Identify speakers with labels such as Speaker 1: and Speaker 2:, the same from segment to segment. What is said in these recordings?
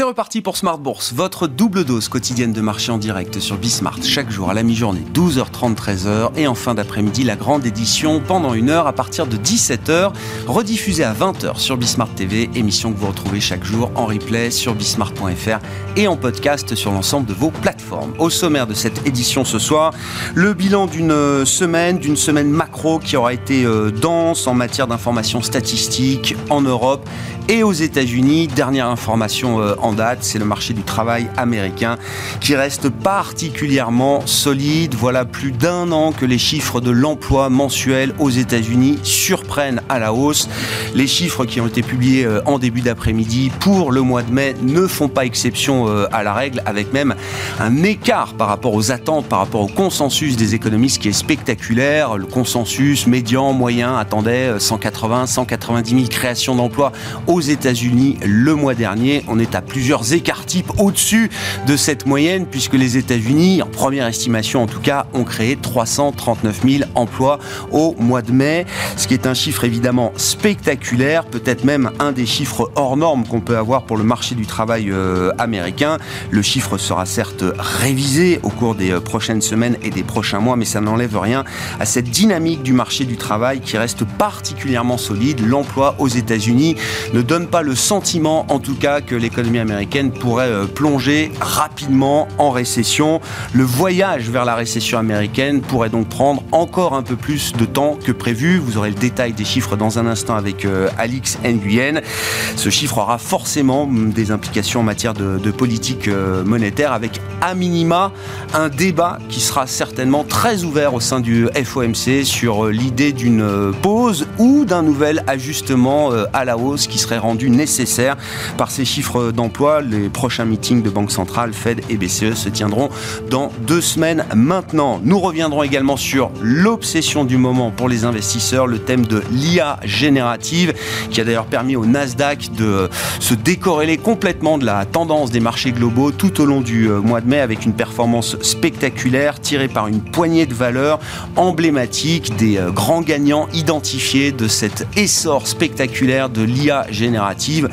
Speaker 1: C'est reparti pour Smart Bourse, votre double dose quotidienne de marché en direct sur Bismart, chaque jour à la mi-journée, 12h30, 13h, et en fin d'après-midi, la grande édition pendant une heure à partir de 17h, rediffusée à 20h sur Bismart TV, émission que vous retrouvez chaque jour en replay sur bismart.fr et en podcast sur l'ensemble de vos plateformes. Au sommaire de cette édition ce soir, le bilan d'une semaine, d'une semaine macro qui aura été euh, dense en matière d'informations statistiques en Europe et aux États-Unis. Dernière information euh, date, c'est le marché du travail américain qui reste particulièrement solide. Voilà plus d'un an que les chiffres de l'emploi mensuel aux États-Unis surprennent à la hausse. Les chiffres qui ont été publiés euh, en début d'après-midi pour le mois de mai ne font pas exception euh, à la règle, avec même un écart par rapport aux attentes, par rapport au consensus des économistes qui est spectaculaire. Le consensus médian, moyen attendait 180, 190 000 créations d'emplois aux États-Unis le mois dernier. On est à plusieurs écarts types au-dessus de cette moyenne, puisque les États-Unis, en première estimation en tout cas, ont créé 339 000 emplois au mois de mai, ce qui est un chiffre évidemment spectaculaire, peut-être même un des chiffres hors normes qu'on peut avoir pour le marché du travail euh, américain. Le chiffre sera certes révisé au cours des euh, prochaines semaines et des prochains mois, mais ça n'enlève rien à cette dynamique du marché du travail qui reste particulièrement solide. L'emploi aux États-Unis ne donne pas le sentiment, en tout cas, que l'économie américaine pourrait euh, plonger rapidement en récession. Le voyage vers la récession américaine pourrait donc prendre encore un peu plus de temps que prévu. Vous aurez le détail des chiffres dans un instant avec euh, Alix Nguyen. Ce chiffre aura forcément hum, des implications en matière de, de politique euh, monétaire avec à minima un débat qui sera certainement très ouvert au sein du FOMC sur l'idée d'une pause ou d'un nouvel ajustement à la hausse qui serait rendu nécessaire par ces chiffres d'emploi. Les prochains meetings de Banque Centrale, Fed et BCE se tiendront dans deux semaines maintenant. Nous reviendrons également sur l'obsession du moment pour les investisseurs, le thème de l'IA générative, qui a d'ailleurs permis au Nasdaq de se décorréler complètement de la tendance des marchés globaux tout au long du euh, mois de mai avec une performance spectaculaire tirée par une poignée de valeurs emblématiques des euh, grands gagnants identifiés de cet essor spectaculaire de l'IA générative.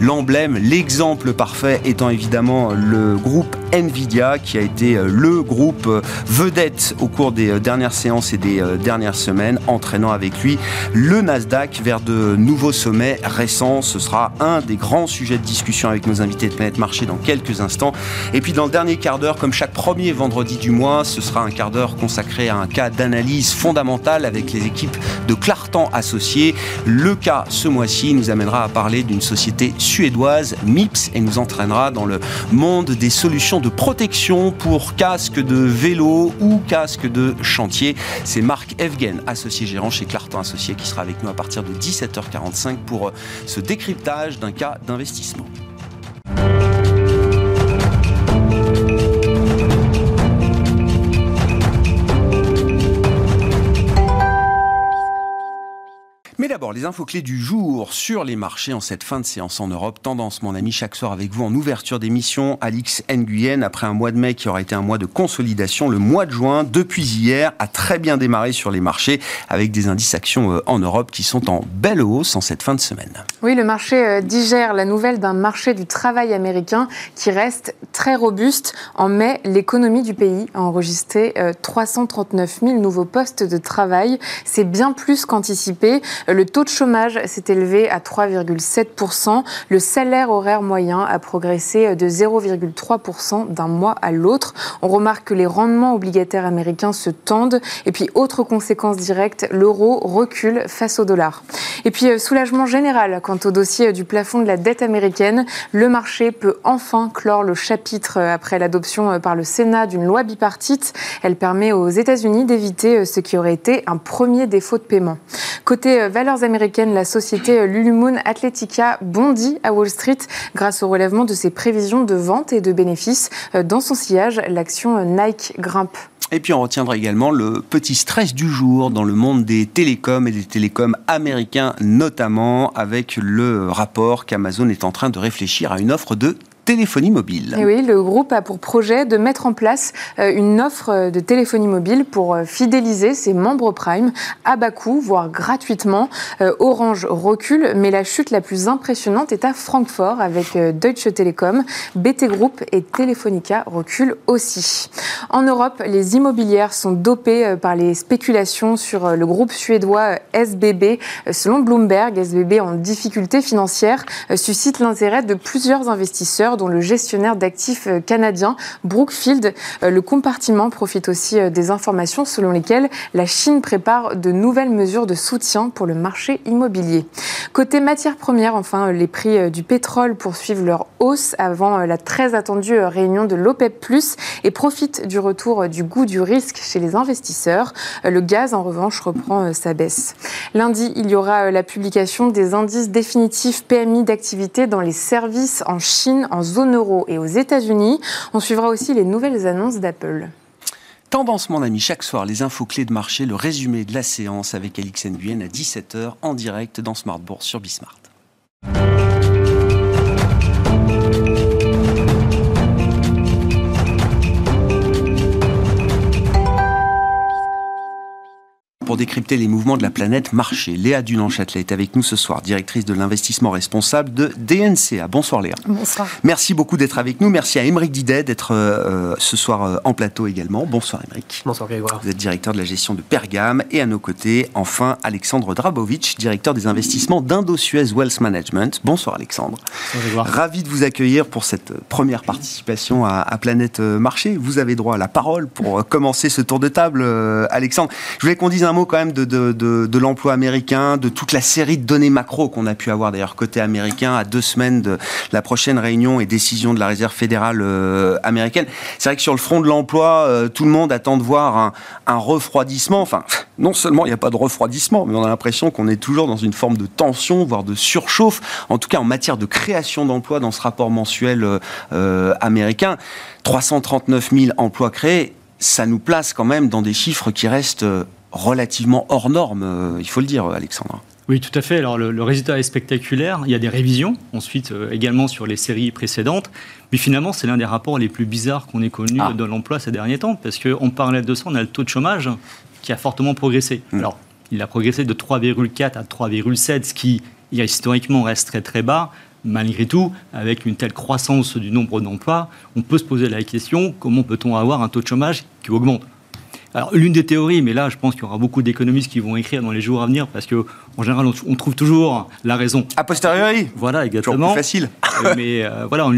Speaker 1: L'emblème, l'exemple parfait étant évidemment le groupe Nvidia qui a été euh, le groupe euh, vedette au cours des euh, dernières séances et des dernières semaines, entraînant avec lui le Nasdaq vers de nouveaux sommets récents. Ce sera un des grands sujets de discussion avec nos invités de Planète Marché dans quelques instants. Et puis dans le dernier quart d'heure, comme chaque premier vendredi du mois, ce sera un quart d'heure consacré à un cas d'analyse fondamentale avec les équipes de Clartan Associés. Le cas ce mois-ci nous amènera à parler d'une société suédoise, MIPS, et nous entraînera dans le monde des solutions de protection pour casque de vélo ou casque de chantier. C'est Marc Evgen, associé gérant chez Clartan Associé, qui sera avec nous à partir de 17h45 pour euh, ce décryptage d'un cas d'investissement. Les infos clés du jour sur les marchés en cette fin de séance en Europe. Tendance, mon ami, chaque soir avec vous en ouverture d'émission. Alix Nguyen, après un mois de mai qui aura été un mois de consolidation, le mois de juin, depuis hier, a très bien démarré sur les marchés avec des indices actions euh, en Europe qui sont en belle hausse en cette fin de semaine.
Speaker 2: Oui, le marché euh, digère la nouvelle d'un marché du travail américain qui reste très robuste. En mai, l'économie du pays a enregistré 339 euh, 000 nouveaux postes de travail. C'est bien plus qu'anticipé. Taux de chômage s'est élevé à 3,7%. Le salaire horaire moyen a progressé de 0,3% d'un mois à l'autre. On remarque que les rendements obligataires américains se tendent. Et puis, autre conséquence directe, l'euro recule face au dollar. Et puis, euh, soulagement général quant au dossier du plafond de la dette américaine. Le marché peut enfin clore le chapitre après l'adoption euh, par le Sénat d'une loi bipartite. Elle permet aux États-Unis d'éviter euh, ce qui aurait été un premier défaut de paiement. Côté valeurs américaines, la société Lulumoon Athletica bondit à Wall Street grâce au relèvement de ses prévisions de vente et de bénéfices. Dans son sillage, l'action Nike grimpe.
Speaker 1: Et puis on retiendra également le petit stress du jour dans le monde des télécoms et des télécoms américains notamment avec le rapport qu'Amazon est en train de réfléchir à une offre de téléphonie mobile.
Speaker 2: Et oui, le groupe a pour projet de mettre en place euh, une offre de téléphonie mobile pour euh, fidéliser ses membres Prime à bas coût, voire gratuitement. Euh, Orange recule, mais la chute la plus impressionnante est à Francfort avec Deutsche Telekom. BT Group et Telefonica reculent aussi. En Europe, les immobilières sont dopées par les spéculations sur le groupe suédois SBB. Selon Bloomberg, SBB en difficulté financière suscite l'intérêt de plusieurs investisseurs dont le gestionnaire d'actifs euh, canadien Brookfield. Euh, le compartiment profite aussi euh, des informations selon lesquelles la Chine prépare de nouvelles mesures de soutien pour le marché immobilier. Côté matières premières, enfin, les prix du pétrole poursuivent leur hausse avant la très attendue réunion de l'OPEP+, et profitent du retour du goût du risque chez les investisseurs. Le gaz, en revanche, reprend sa baisse. Lundi, il y aura la publication des indices définitifs PMI d'activité dans les services en Chine, en zone euro et aux États-Unis. On suivra aussi les nouvelles annonces d'Apple.
Speaker 1: Tendance, mon ami, chaque soir, les infos clés de marché, le résumé de la séance avec Alix Nguyen à 17h en direct dans Smart Bourse sur Bismart. Pour décrypter les mouvements de la planète marché. Léa Dunan-Châtelet est avec nous ce soir, directrice de l'investissement responsable de DNCA. Bonsoir Léa.
Speaker 2: Bonsoir.
Speaker 1: Merci beaucoup d'être avec nous. Merci à Émeric Didet d'être euh, ce soir euh, en plateau également. Bonsoir Émeric.
Speaker 3: Bonsoir Grégoire.
Speaker 1: Vous êtes directeur de la gestion de Pergame et à nos côtés, enfin, Alexandre Drabovic, directeur des investissements d'Indo-Suez Wealth Management. Bonsoir Alexandre.
Speaker 3: Bonsoir Grégoire.
Speaker 1: Ravi de vous accueillir pour cette première participation à, à Planète Marché. Vous avez droit à la parole pour commencer ce tour de table, euh, Alexandre. Je voulais qu'on dise un mot quand même de, l'emploi américain, de toute la série de données macro qu'on a pu avoir d'ailleurs côté américain à deux semaines de la prochaine réunion et décision de la Réserve fédérale euh, américaine. C'est vrai que sur le front de l'emploi, euh, tout le monde attend de voir un, un refroidissement. Enfin, non seulement il n'y a pas de refroidissement, mais on a l'impression qu'on est toujours dans une forme de tension, voire de surchauffe, en tout cas en matière de création d'emplois dans ce rapport mensuel euh, américain. 339 000 emplois créés, ça nous place quand même dans des chiffres qui restent relativement hors norme, euh, il faut le dire, Alexandre.
Speaker 3: Oui, tout à fait. Alors le, résultat est spectaculaire. Il y a des révisions, ensuite euh, également sur les séries précédentes. Mais finalement, c'est l'un des rapports les plus bizarres qu'on ait connus ah. dans l'emploi ces derniers temps, parce qu'on parlait de ça, on a le taux de chômage qui a fortement progressé. Hmm. Alors, il a progressé de 3,4 à 3,7, ce qui historiquement reste très très bas. Malgré tout, avec une telle croissance du nombre d'emplois, on peut se poser la question comment peut-on avoir un taux de chômage qui augmente? Alors, l'une des théories, mais là, je pense qu'il y aura beaucoup d'économistes qui vont écrire dans les jours à venir, parce que en général, on, trouve toujours la raison.
Speaker 1: A posteriori
Speaker 3: Voilà, exactement.
Speaker 1: Plus facile.
Speaker 3: Mais euh, voilà, en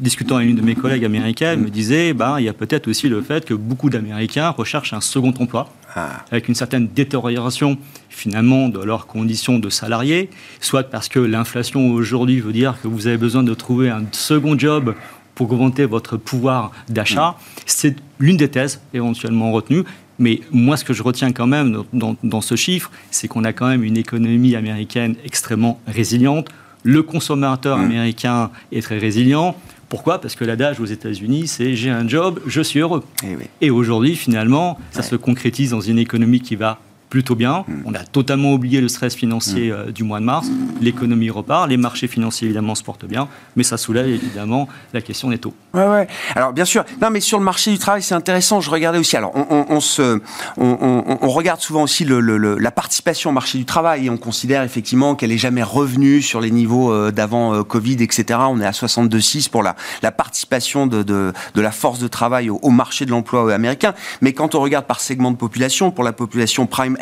Speaker 3: discutant avec une de mes collègues américaines, elle me disait, ben, il y a peut-être aussi le fait que beaucoup d'Américains recherchent un second emploi, ah. avec une certaine détérioration finalement de leurs conditions de salariés, soit parce que l'inflation aujourd'hui veut dire que vous avez besoin de trouver un second job pour augmenter votre pouvoir d'achat. C'est l'une des thèses éventuellement retenues. Mais moi, ce que je retiens quand même dans, dans ce chiffre, c'est qu'on a quand même une économie américaine extrêmement résiliente. Le consommateur mm. américain est très résilient. Pourquoi? Parce que l'adage aux États-Unis, c'est j'ai un job, je suis heureux. Et, eh Et aujourd'hui, finalement, ça se concrétise dans une économie qui va plutôt bien. Hmm. On a totalement oublié le stress financier hmm. euh, du mois de mars. L'économie repart, les marchés financiers évidemment se portent bien, mais ça soulève évidemment la question des taux.
Speaker 1: Ouais, ouais. Alors bien sûr, non, mais sur le marché du travail, c'est intéressant. Je regardais aussi. Alors, on, se, on, regarde souvent aussi le, la participation au marché du travail et on considère effectivement qu'elle est jamais revenue sur les niveaux euh, d'avant euh, Covid, etc. On est à 62,6 pour la, la participation de, de, de, la force de travail au, au marché de l'emploi américain. Mais quand on regarde par segment de population, pour la population prime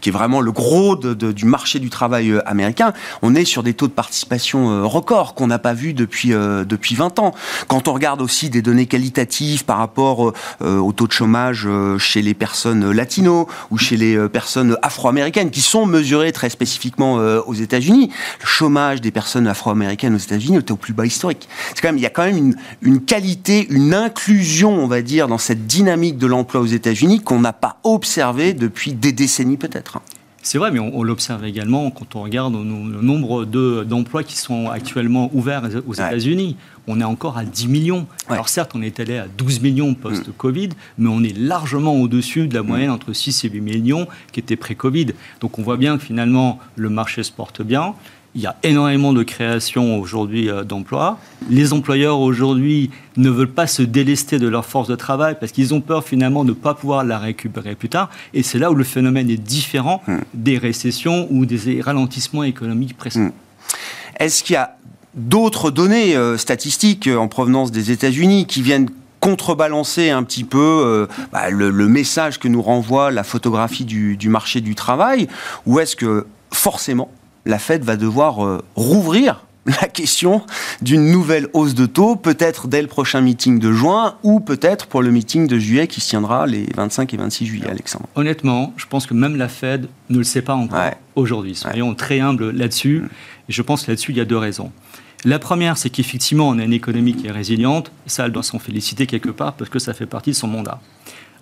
Speaker 1: Qui est vraiment le gros du marché du travail euh, américain, on est sur des taux de participation euh, records qu'on n'a pas vu depuis, euh, depuis 20 ans. Quand on regarde aussi des données qualitatives par rapport au taux de chômage chez les personnes latino ou chez les personnes afro-américaines, qui sont mesurées très spécifiquement aux États-Unis, le chômage des personnes afro-américaines aux États-Unis est au plus bas historique. Quand même, il y a quand même une, une qualité, une inclusion, on va dire, dans cette dynamique de l'emploi aux États-Unis qu'on n'a pas observé depuis des décennies peut-être.
Speaker 3: C'est vrai, mais on, l'observe également quand on regarde le nombre d'emplois qui sont actuellement ouverts aux États-Unis. On est encore à 10 millions. Alors certes, on est allé à 12 millions post-Covid, mais on est largement au-dessus de la moyenne entre 6 et 8 millions qui était pré-Covid. Donc on voit bien que finalement, le marché se porte bien. Il y a énormément de création aujourd'hui euh, d'emplois. Les employeurs aujourd'hui ne veulent pas se délester de leur force de travail parce qu'ils ont peur finalement de ne pas pouvoir la récupérer plus tard. Et c'est là où le phénomène est différent hmm. des récessions ou des ralentissements économiques précédents. Hmm.
Speaker 1: Est-ce qu'il y a d'autres données euh, statistiques en provenance des États-Unis qui viennent contrebalancer un petit peu euh, bah, le, message que nous renvoie la photographie du, du marché du travail? Ou est-ce que forcément la Fed va devoir euh, rouvrir la question d'une nouvelle hausse de taux, peut-être dès le prochain meeting de juin ou peut-être pour le meeting de juillet qui se tiendra les 25 et 26 juillet, Alexandre.
Speaker 3: Honnêtement, je pense que même la Fed ne le sait pas encore aujourd'hui. Soyons très humbles là-dessus. Mm. Et je pense que là-dessus, il y a deux raisons. La première, c'est qu'effectivement, on a une économie qui est résiliente. Ça, elle doit s'en féliciter quelque part parce que ça fait partie de son mandat.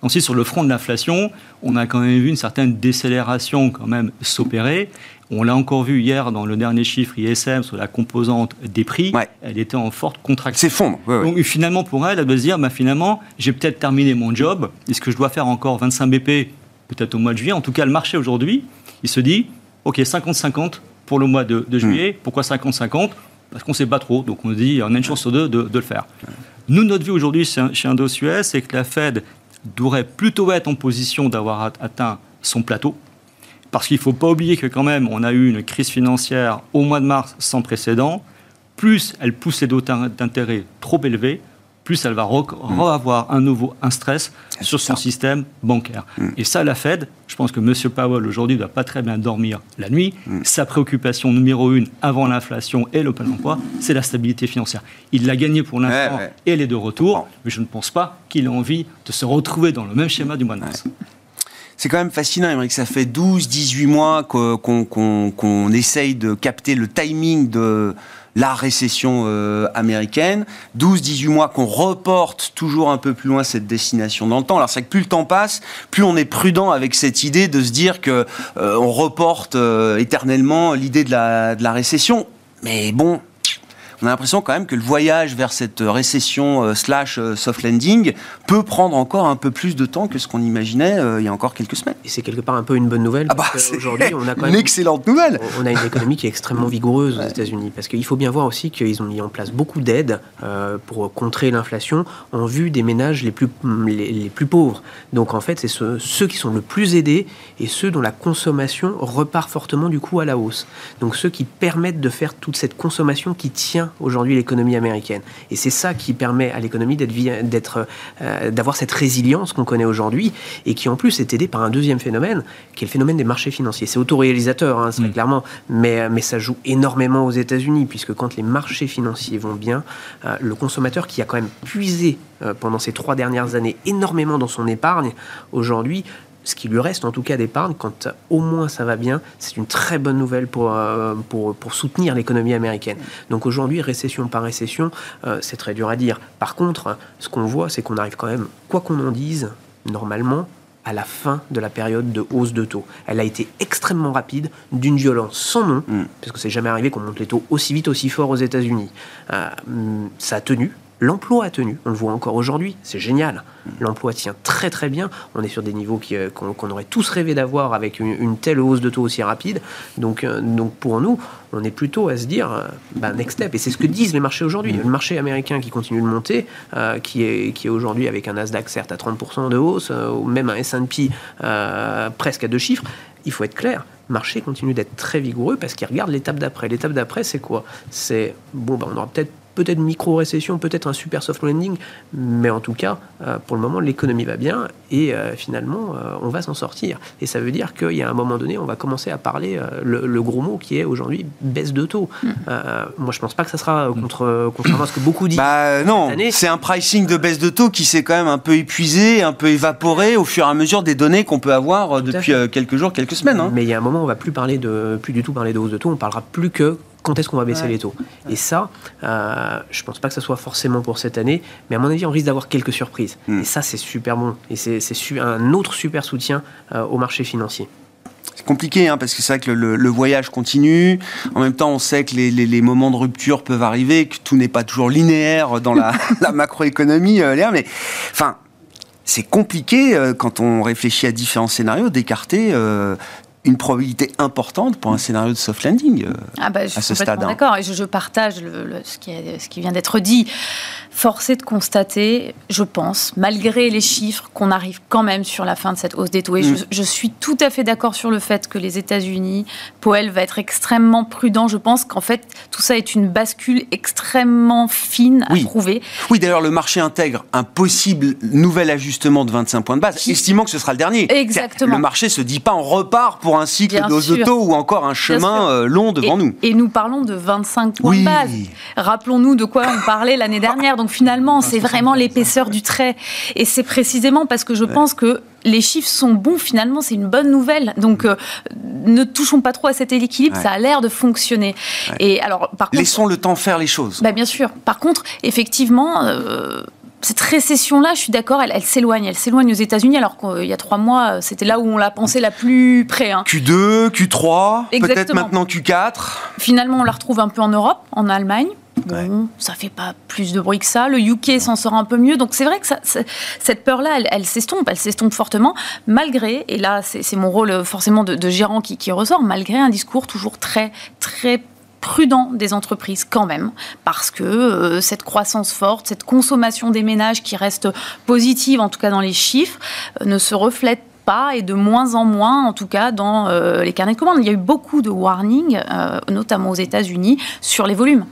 Speaker 3: Ensuite, sur le front de l'inflation, on a quand même vu une certaine décélération quand même s'opérer. On l'a encore vu hier dans le dernier chiffre ISM sur la composante des prix. Elle était en forte contraction.
Speaker 1: C'est fond.
Speaker 3: Donc finalement, pour elle, elle doit se dire, bah, finalement, j'ai peut-être terminé mon job. Est-ce que je dois faire encore 25 BP peut-être au mois de juillet? En tout cas, le marché aujourd'hui, il se dit, OK, 50-50 pour le mois de, juillet. Hmm. Pourquoi 50-50 Parce qu'on ne sait pas trop. Donc on se dit, on a une chance sur deux de, le faire. Nous, notre vue aujourd'hui chez Indo-US, c'est que la Fed devrait plutôt être en position d'avoir atteint son plateau. Parce qu'il ne faut pas oublier que quand même, on a eu une crise financière au mois de mars sans précédent. Plus elle pousse les taux d'intérêt trop élevés, plus elle va mm. avoir un nouveau un stress sur son système bancaire. Mm. Et ça, la Fed, je pense que M. Powell aujourd'hui ne doit pas très bien dormir la nuit. Mm. Sa préoccupation numéro une avant l'inflation et le plein emploi, c'est la stabilité financière. Il l'a gagné pour l'instant et elle est de retour, mais je ne pense pas qu'il ait envie de se retrouver dans le même schéma du mois de mars.
Speaker 1: C'est quand même fascinant, que Ça fait 12, 18 mois qu'on essaye de capter le timing de la récession euh, américaine. 12-18 mois qu'on reporte toujours un peu plus loin cette destination dans le temps. Alors c'est que plus le temps passe, plus on est prudent avec cette idée de se dire que euh, on reporte euh, éternellement l'idée de la récession. Mais bon, on a l'impression quand même que le voyage vers cette récession euh, slash euh, soft landing peut prendre encore un peu plus de temps que ce qu'on imaginait euh, il y a encore quelques semaines.
Speaker 4: Et c'est quelque part un peu une bonne nouvelle.
Speaker 1: Ah bah, aujourd'hui, on a quand même une excellente nouvelle.
Speaker 4: On a une économie qui est extrêmement vigoureuse aux États-Unis parce qu'il faut bien voir aussi qu'ils ont mis en place beaucoup d'aides pour contrer l'inflation en vue des ménages les plus, les, plus pauvres. Donc en fait, c'est ceux qui sont le plus aidés et ceux dont la consommation repart fortement du coup à la hausse. Donc ceux qui permettent de faire toute cette consommation qui tient aujourd'hui l'économie américaine. Et c'est ça qui permet à l'économie d'être, euh, d'avoir cette résilience qu'on connaît aujourd'hui et qui en plus est aidée par un deuxième phénomène, qui est le phénomène des marchés financiers. C'est autoréalisateur, hein, mm. clairement, mais, mais ça joue énormément aux États-Unis, puisque quand les marchés financiers vont bien, euh, le consommateur qui a quand même puisé euh, pendant ces trois dernières années énormément dans son épargne, aujourd'hui ce qui lui reste en tout cas d'épargne, quand au moins ça va bien, c'est une très bonne nouvelle pour, euh, pour, pour soutenir l'économie américaine. Donc aujourd'hui, récession par récession, euh, c'est très dur à dire. Par contre, ce qu'on voit, c'est qu'on arrive quand même, quoi qu'on en dise, normalement, à la fin de la période de hausse de taux. Elle a été extrêmement rapide, d'une violence sans nom, mm. parce que c'est jamais arrivé qu'on monte les taux aussi vite, aussi fort aux États-Unis. Euh, ça a tenu, L'emploi a tenu, on le voit encore aujourd'hui, c'est génial. L'emploi tient très très bien. On est sur des niveaux euh, qu'on aurait tous rêvé d'avoir avec une, telle hausse de taux aussi rapide. Donc, euh, donc pour nous, on est plutôt à se dire, euh, bah, next step. Et c'est ce que disent les marchés aujourd'hui. Le marché américain qui continue de monter, qui est, qui est aujourd'hui avec un Nasdaq certes à 30% de hausse, ou même un S&P presque à deux chiffres. Il faut être clair, le marché continue d'être très vigoureux parce qu'il regarde l'étape d'après. L'étape d'après, c'est quoi? C'est, bon, bah, on aura peut-être peut-être micro-récession, peut-être un super soft landing, mais en tout cas, euh, pour le moment, l'économie va bien et euh, finalement, euh, on va s'en sortir. Et ça veut dire qu'il y a un moment donné, on va commencer à parler le, gros mot qui est aujourd'hui baisse de taux. Mm. moi, je pense pas que ça sera contre, contrairement à ce que beaucoup disent.
Speaker 1: Bah non, c'est un pricing de baisse de taux qui s'est quand même un peu épuisé, un peu évaporé au fur et à mesure des données qu'on peut avoir depuis quelques jours, quelques semaines. Hein.
Speaker 4: Mais il y a un moment, on va plus parler de, plus du tout parler de hausse de taux, on parlera plus que quand est-ce qu'on va baisser les taux Et ça, euh, je ne pense pas que ce soit forcément pour cette année, mais à mon avis, on risque d'avoir quelques surprises. Hmm. Et ça, c'est super bon. Et c'est un autre super soutien euh, au marché financier.
Speaker 1: C'est compliqué, hein, parce que c'est vrai que le, voyage continue. En même temps, on sait que les, moments de rupture peuvent arriver, que tout n'est pas toujours linéaire dans la, macroéconomie, euh, Léa. Mais enfin, c'est compliqué quand on réfléchit à différents scénarios d'écarter une probabilité importante pour un scénario de soft landing euh, ah bah, je à ce stade.
Speaker 5: Hein. D'accord, et je, partage ce, qui ce, qui vient d'être dit. Forcé de constater, je pense, malgré les chiffres, qu'on arrive quand même sur la fin de cette hausse des taux. Et je, mm. suis tout à fait d'accord sur le fait que les États-Unis, Powell va être extrêmement prudent. Je pense qu'en fait, tout ça est une bascule extrêmement fine à trouver.
Speaker 1: Oui, d'ailleurs, le marché intègre un possible nouvel ajustement de 25 points de base, estimant que ce sera le dernier.
Speaker 5: Exactement.
Speaker 1: Le marché se dit pas on repart pour un cycle de hausse de taux ou encore un chemin euh, long devant nous.
Speaker 5: Et nous parlons de 25 points de base. Rappelons-nous de quoi on parlait l'année dernière. Donc finalement, c'est vraiment l'épaisseur du trait. Et c'est précisément parce que je pense que les chiffres sont bons, finalement, c'est une bonne nouvelle. Donc, euh, ne touchons pas trop à cet équilibre, ça a l'air de fonctionner. Et alors,
Speaker 1: par Laissons le temps faire les choses.
Speaker 5: Bah, bien sûr. Par contre, effectivement, euh, cette récession-là, je suis d'accord, elle, s'éloigne. Elle s'éloigne aux États-Unis, alors qu'il y a trois mois, c'était là où on l'a pensé la plus près. Hein.
Speaker 1: Q2, Q3, peut-être maintenant Q4.
Speaker 5: Finalement, on la retrouve un peu en Europe, en Allemagne. Bon, ça fait pas plus de bruit que ça. Le UK s'en sort un peu mieux. Donc c'est vrai que cette peur-là, elle, s'estompe, elle s'estompe fortement, malgré, et là c'est mon rôle euh, forcément de, gérant qui, qui, ressort, malgré un discours toujours très, très prudent des entreprises quand même, parce que euh, cette croissance forte, cette consommation des ménages qui reste positive, en tout cas dans les chiffres, euh, ne se reflète pas et de moins en moins, en tout cas, dans les carnets de commandes. Il y a eu beaucoup de warnings, notamment aux États-Unis, sur les volumes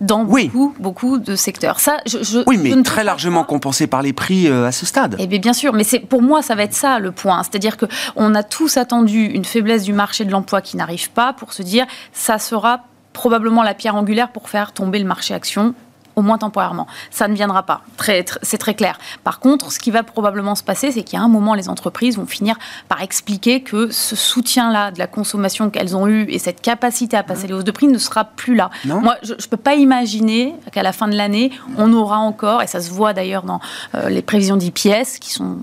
Speaker 5: dans beaucoup, beaucoup de secteurs.
Speaker 1: Ça, je, oui, mais très largement compensé par les prix euh, à ce stade.
Speaker 5: Eh bien, bien sûr, mais c'est pour moi, ça va être ça le point. C'est-à-dire que on a tous attendu une faiblesse du marché de l'emploi qui n'arrive pas pour se dire ça sera probablement la pierre angulaire pour faire tomber le marché action au moins temporairement. Ça ne viendra pas, très, c'est très clair. Par contre, ce qui va probablement se passer, c'est qu'à un moment, les entreprises vont finir par expliquer que ce soutien-là de la consommation qu'elles ont eu et cette capacité à passer les hausses de prix ne sera plus là. Moi, je ne peux pas imaginer qu'à la fin de l'année, on aura encore, et ça se voit d'ailleurs dans euh, les prévisions d'IPS, qui sont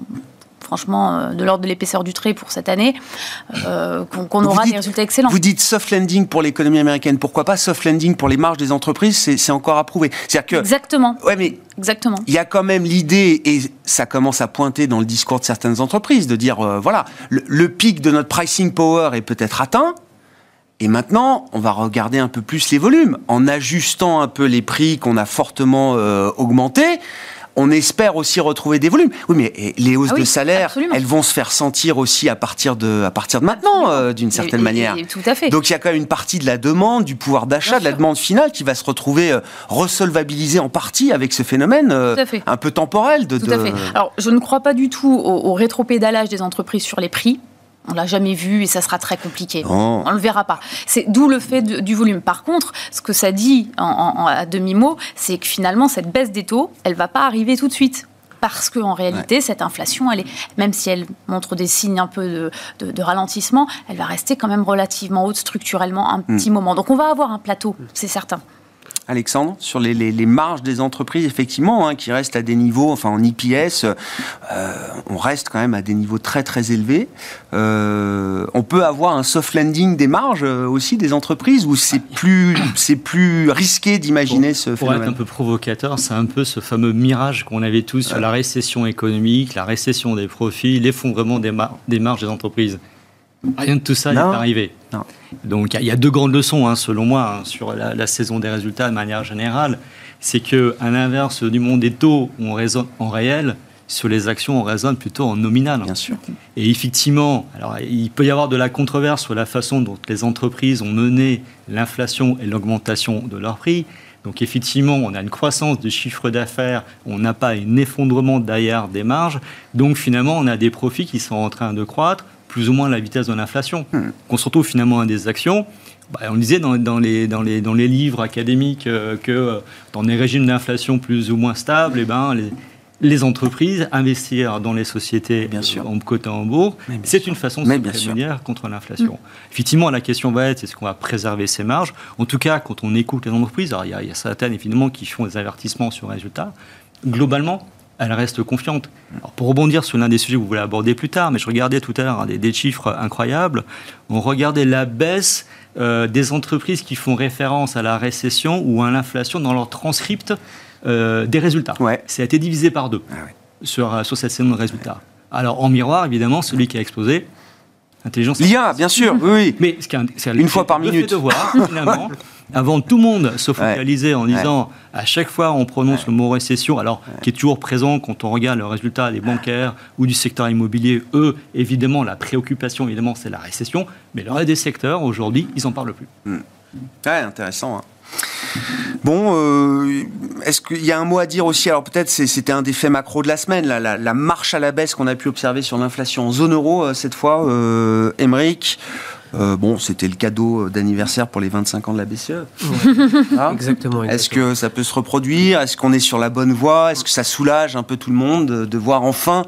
Speaker 5: franchement, euh, de l'ordre de l'épaisseur du trait pour cette année, euh, qu'on aura des résultats excellents.
Speaker 1: Vous dites soft landing pour l'économie américaine. Pourquoi pas soft landing pour les marges des entreprises? C'est encore à prouver.
Speaker 5: Que, Exactement.
Speaker 1: Ouais, mais
Speaker 5: Exactement.
Speaker 1: Il y a quand même l'idée, et ça commence à pointer dans le discours de certaines entreprises, de dire, euh, voilà, le, pic de notre pricing power est peut-être atteint, et maintenant, on va regarder un peu plus les volumes, en ajustant un peu les prix qu'on a fortement augmentés on espère aussi retrouver des volumes. Oui, mais les hausses ah de salaire, elles vont se faire sentir aussi à partir de, à partir de maintenant, euh, d'une certaine manière.
Speaker 5: tout à fait.
Speaker 1: Donc il y a quand même une partie de la demande, du pouvoir d'achat, de la demande finale qui va se retrouver euh, resolvabilisée en partie avec ce phénomène euh, un peu temporel. De,
Speaker 5: tout à fait. Alors je ne crois pas du tout au, au rétropédalage des entreprises sur les prix. On l'a jamais vu et ça sera très compliqué. On le verra pas. C'est d'où le fait du volume. Par contre, ce que ça dit en, à demi mot, c'est que finalement cette baisse des taux, elle va pas arriver tout de suite parce qu'en réalité, cette inflation, elle est, même si elle montre des signes un peu de, ralentissement, elle va rester quand même relativement haute structurellement un petit hmm. moment. Donc on va avoir un plateau, c'est certain.
Speaker 1: Alexandre, sur les, marges des entreprises, effectivement, hein, qui restent à des niveaux, enfin en IPS, euh, on reste quand même à des niveaux très très élevés. Euh, on peut avoir un soft landing des marges euh, aussi des entreprises, ou c'est plus, c'est plus risqué d'imaginer ce
Speaker 3: phénomène Pour être un peu provocateur, c'est un peu ce fameux mirage qu'on avait tous sur la récession économique, la récession des profits, l'effondrement des, des marges des entreprises. Rien de tout ça n'est arrivé. Donc il y, a deux grandes leçons, hein, selon moi, hein, sur la, saison des résultats de manière générale. C'est qu'à l'inverse du monde des taux, on raisonne en réel, sur les actions, on raisonne plutôt en nominal.
Speaker 1: Bien sûr.
Speaker 3: Et effectivement, alors, il peut y avoir de la controverse sur la façon dont les entreprises ont mené l'inflation et l'augmentation de leurs prix. Donc effectivement, on a une croissance du chiffre d'affaires, on n'a pas un effondrement derrière des marges. Donc finalement, on a des profits qui sont en train de croître plus ou moins la vitesse de l'inflation. Hmm. Qu'on se retrouve finalement à des actions. Bah, on disait dans, les, dans, les, dans les livres académiques euh, que euh, dans des régimes d'inflation plus ou moins stables, et eh ben, les, les entreprises investir dans les sociétés bien sûr. en côté en bourg, c'est une façon de se contre l'inflation. Effectivement, la question va être est-ce qu'on va préserver ces marges? En tout cas, quand on écoute les entreprises, il y, a, il y a certaines évidemment qui font des avertissements sur les résultats. Globalement, elle reste confiante. pour rebondir sur l'un des sujets que vous voulez aborder plus tard, mais je regardais tout à l'heure des, chiffres incroyables. On regardait la baisse euh, des entreprises qui font référence à la récession ou à l'inflation dans leur transcript euh, des résultats. Ouais. Ça a été divisé par deux ah sur, sur cette saison de résultats. Alors en miroir, évidemment, celui qui a explosé, Intelligence
Speaker 1: L'IA, bien sûr, oui.
Speaker 3: Mais
Speaker 1: ce une fois par minute.
Speaker 3: De voir, finalement, avant tout le monde se focaliser en disant à chaque fois on prononce le mot récession, alors qui est toujours présent quand on regarde le résultat des bancaires ou du secteur immobilier, eux, évidemment, la préoccupation, évidemment, c'est la récession, mais le reste des secteurs, aujourd'hui, ils n'en parlent plus.
Speaker 1: Hmm. Ouais, intéressant. Hein. Bon, euh, est-ce qu'il y a un mot à dire aussi? Alors peut-être c'était un des faits macro de la semaine, la, marche à la baisse qu'on a pu observer sur l'inflation en zone euro euh, cette fois. Euh, euh, bon, c'était le cadeau d'anniversaire pour les 25 ans de la BCE.
Speaker 4: Hein exactement,
Speaker 1: Est-ce que ça peut se reproduire? Est-ce qu'on est sur la bonne voie? Est-ce que ça soulage un peu tout le monde de, voir enfin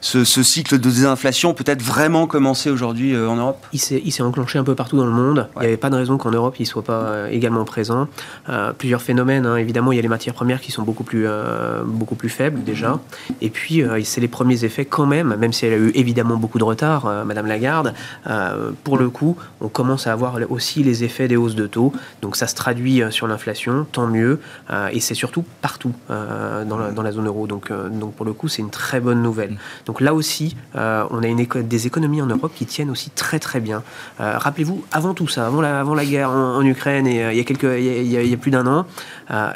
Speaker 1: ce, cycle de désinflation peut-être vraiment commencer aujourd'hui euh, en Europe?
Speaker 4: Il s'est enclenché un peu partout dans le monde. Il n'y avait pas de raison qu'en Europe il ne soit pas euh, également présent. plusieurs phénomènes. Hein. Évidemment, il y a les matières premières qui sont beaucoup plus, beaucoup plus faibles déjà. Et puis, c'est les premiers effets quand même, même si elle a eu évidemment beaucoup de retard, Madame Lagarde. pour le coup, on commence à avoir aussi les effets des hausses de taux. Donc ça se traduit euh, sur l'inflation, tant mieux. Euh, et c'est surtout partout euh, dans, la, zone euro. Donc, pour le coup, c'est une très bonne nouvelle. Donc là aussi, on a des économies en Europe qui tiennent aussi très très bien. Rappelez-vous, avant tout ça, avant la, guerre en, Ukraine, et il y a, plus d'un an,